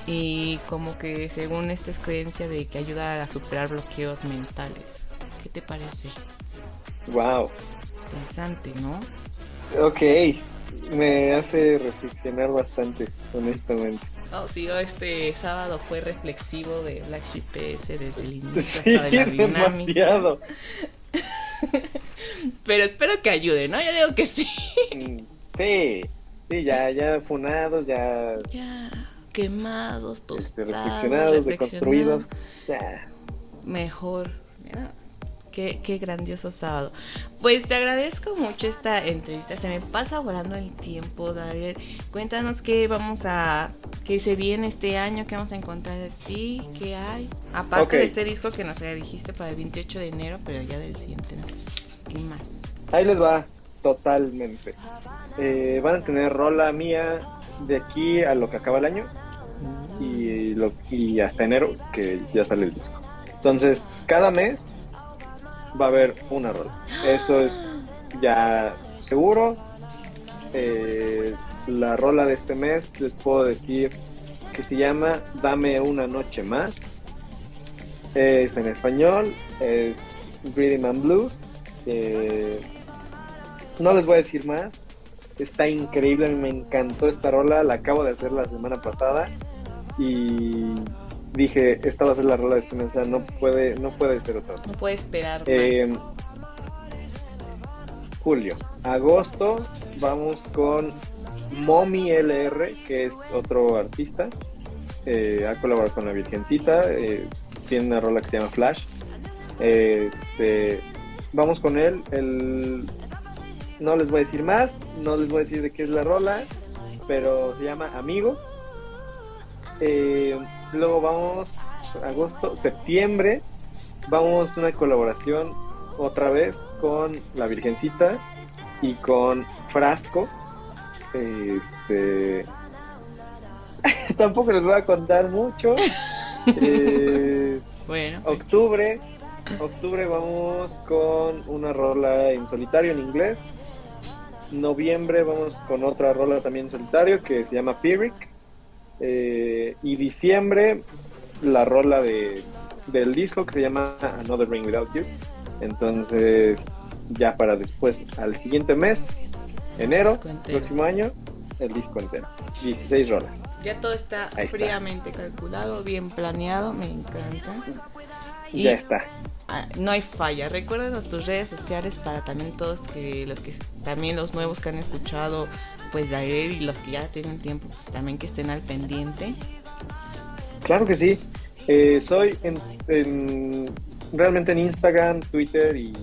Y como que según esta es creencia de que ayuda a superar bloqueos mentales. ¿Qué te parece? Wow. Interesante, ¿no? Ok. Me hace reflexionar bastante, honestamente. Oh, sí, este sábado fue reflexivo de Black Sheep PS desde el inicio Sí, hasta de la dinámica. demasiado. Pero espero que ayude, ¿no? Yo digo que sí. Mm, Sí, sí, ya, ya funados, ya Ya, quemados, este, tostados, reflexionados, reflexionados. deconstruidos. Ya. Mejor. Mira, Qué, qué grandioso sábado. Pues te agradezco mucho esta entrevista. Se me pasa volando el tiempo, David. Cuéntanos qué vamos a. qué se viene este año, qué vamos a encontrar de ti, qué hay. Aparte Ok. de este disco que nos dijiste para el 28 de enero, pero ya del siguiente, ¿no? ¿Qué más? Ahí les va, totalmente. Eh, van a tener rola mía de aquí a lo que acaba el año y, lo, y hasta enero, que ya sale el disco. Entonces, cada mes va a haber una rola. Eso es ya seguro. Eh, la rola de este mes les puedo decir que se llama Dame una noche más. Es en español, es Rhythm and Blues. Eh, no les voy a decir más. Está increíble, a mí me encantó esta rola. La acabo de hacer la semana pasada y dije, esta va a ser la rola de este sea, no puede, no puede ser otra. No puedo esperar Eh, más. julio. Agosto vamos con Mommy LR, que es otro artista. Eh, ha colaborado con la Virgencita. eh, tiene una rola que se llama Flash. Eh, este, vamos con él. El, no les voy a decir más. No les voy a decir de qué es la rola. Pero se llama Amigo. Eh, luego vamos agosto, septiembre. Vamos una colaboración otra vez con la Virgencita y con Frasco. Este, tampoco les voy a contar mucho. Eh, Bueno, octubre, octubre vamos con una rola en solitario en inglés. Noviembre vamos con otra rola también en solitario que se llama Pyrrhic. Eh, y diciembre la rola de, del disco que se llama Another Ring Without You. Entonces, ya para después, al siguiente mes, enero, próximo año, el disco entero. 16 rolas. ya todo está Ahí está. fríamente calculado, bien planeado, me encanta. Y Ya está. ah, no hay falla. Recuérdanos tus redes sociales para también todos que los que también los nuevos que han escuchado pues Dared y los que ya tienen tiempo pues, también que estén al pendiente. Claro que sí. Eh, soy en, en- realmente en Instagram, Twitter y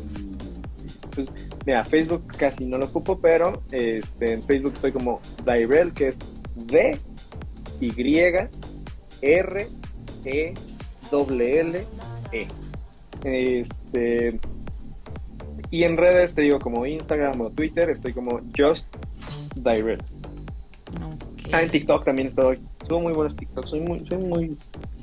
pues, mira, Facebook casi no lo ocupo, pero este, en Facebook estoy como Dairel, que es D Y R E L L E. Este y en redes te digo como Instagram o Twitter, estoy como Just Dairel. Ok. Ah, en TikTok también estoy. Subo muy buenos TikToks. Soy muy, soy muy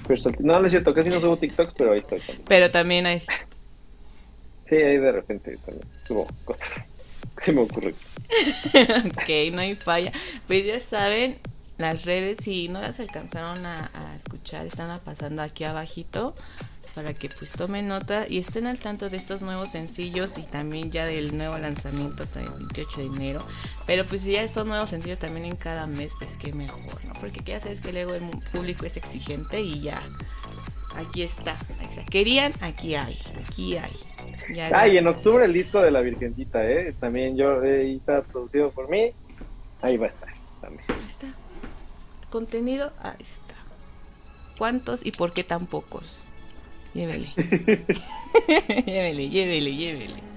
versátil. No, no es cierto, casi no subo TikToks, pero ahí estoy también. Pero también hay Sí, ahí de repente también subo cosas que se me ocurren. ok, no hay falla. Pues ya saben, las redes, si no las alcanzaron a, a escuchar, están pasando aquí abajito para que pues tomen nota y estén al tanto de estos nuevos sencillos y también ya del nuevo lanzamiento el 28 de enero. Pero pues si ya son nuevos sencillos también en cada mes, pues qué mejor, ¿no? Porque ya sabes que luego el mu- público es exigente y ya. Aquí está. Querían, aquí hay, aquí hay. Ya, Ah, y en octubre el disco de la Virgencita, ¿eh? También yo, eh, está producido por mí. Ahí va a estar también. Ahí está. Contenido, ahí está. ¿Cuántos y por qué tan pocos? Llévele. llévele, llévele, llévele.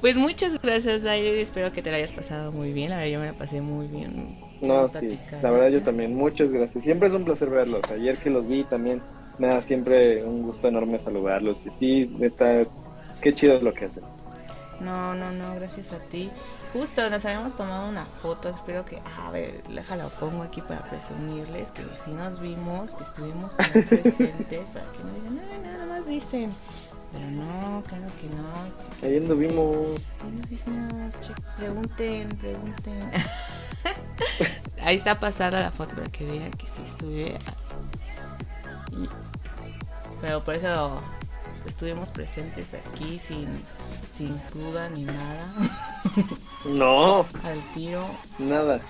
Pues muchas gracias, Aire. Espero que te la hayas pasado muy bien. La verdad, yo me la pasé muy bien. No, sí, la verdad yo también. Muchas gracias. Siempre es un placer verlos. Ayer que los vi también me da siempre un gusto enorme saludarlos. Y sí, neta, qué chido es lo que hacen. No, no, no, gracias a ti. Justo nos habíamos tomado una foto, espero que, a ver, déjala pongo aquí para presumirles que sí nos vimos, que estuvimos presentes, para que no digan, "Ay, nada más dicen. Pero no, claro que no. Ahí nos che, pregunten, pregunten. Ahí está pasando la foto para que vean que sí estuve. Pero por eso estuvimos presentes aquí sin, sin duda ni nada. No, Al tiro. nada.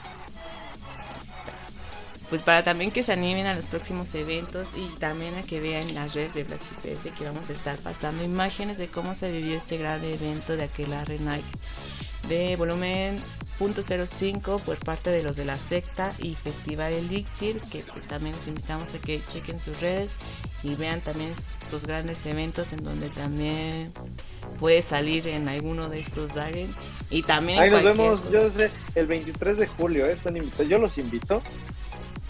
Pues para también que se animen a los próximos eventos y también a que vean las redes de Black Sheep PS que vamos a estar pasando imágenes de cómo se vivió este gran evento de aquel Arre Nights de volumen .05 por parte de los de la secta y Festival Elixir que pues también les invitamos a que chequen sus redes y vean también estos grandes eventos en donde también puede salir en alguno de estos Darren y también Ahí nos vemos, yo sé, el 23 de julio, ¿eh? Yo los invito.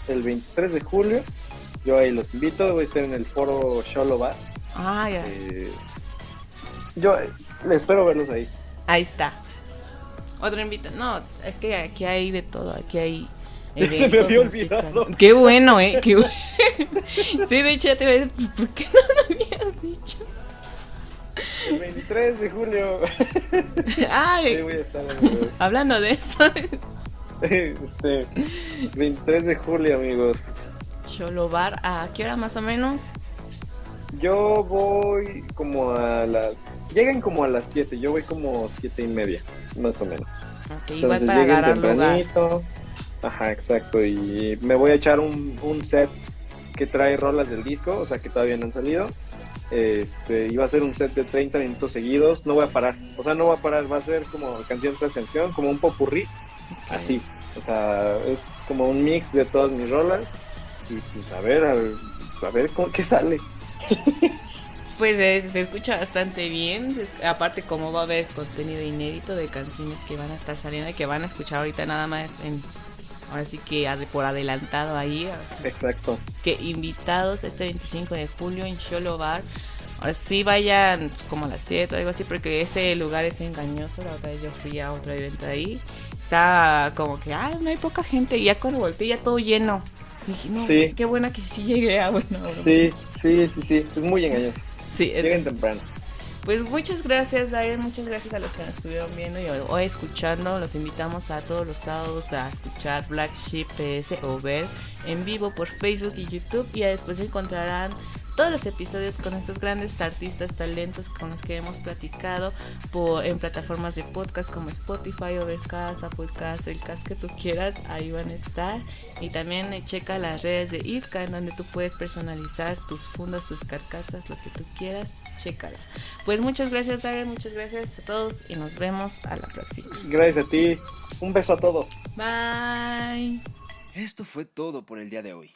El 23 de julio, yo ahí los invito. Voy a estar en el foro Sholoba. Ah, ya. Eh, yo eh, espero verlos ahí. Ahí está. Otro invita. No, es que aquí hay de todo. Aquí hay. Se me eventos había olvidado. Qué bueno, ¿eh? Qué bueno. sí, de hecho, ya te voy a decir, ¿por qué no lo habías dicho? El 23 de julio. Sí, Ay, voy a estar amigos. hablando de eso. Este, 23 de julio, amigos. Cholobar, ¿a qué hora más o menos? Yo voy como a las. Llegan como a las 7. Yo voy como 7 y media, más o menos. Ok, igual Entonces para agarrar lugar. tempranito. Ajá, exacto. Y me voy a echar un, un set que trae rolas del disco, o sea que todavía no han salido. Este, va a ser un set de 30 minutos seguidos. No voy a parar. O sea, no voy a parar. Va a ser como canción tras canción, como un popurrí. Así. O sea, es como un mix de todas mis rolas. Y pues a ver, a ver, a ver qué sale. Pues eh, se escucha bastante bien. es- aparte, como va a haber contenido inédito de canciones que van a estar saliendo y que van a escuchar ahorita nada más en. Ahora sí que por adelantado ahí. Exacto. Que invitados este 25 de julio en Cholo Bar. Ahora sí vayan como a las 7 o algo así, porque ese lugar es engañoso. La otra vez yo fui a otro evento ahí. Está como que, ah, no hay poca gente. Y ya cuando volteé, ya todo lleno. Dije, no, Sí. qué buena que sí llegué a bueno. Sí, sí, sí, sí. Es muy engañoso. Sí Lleguen temprano. Pues muchas gracias, Darren. Muchas gracias a los que nos estuvieron viendo y o escuchando. Los invitamos a todos los sábados a escuchar Black Sheep PS o ver en vivo por Facebook y YouTube. Y después encontrarán todos los episodios con estos grandes artistas, talentos con los que hemos platicado por, en plataformas de podcast como Spotify, Overcast, Applecast, el cast que tú quieras. Ahí van a estar. Y también eh, checa las redes de IRCA en donde tú puedes personalizar tus fundas, tus carcasas, lo que tú quieras. Chécala. Pues muchas gracias, Darren. Muchas gracias a todos y nos vemos a la próxima. Gracias a ti. Un beso a todos. Bye. Esto fue todo por el día de hoy.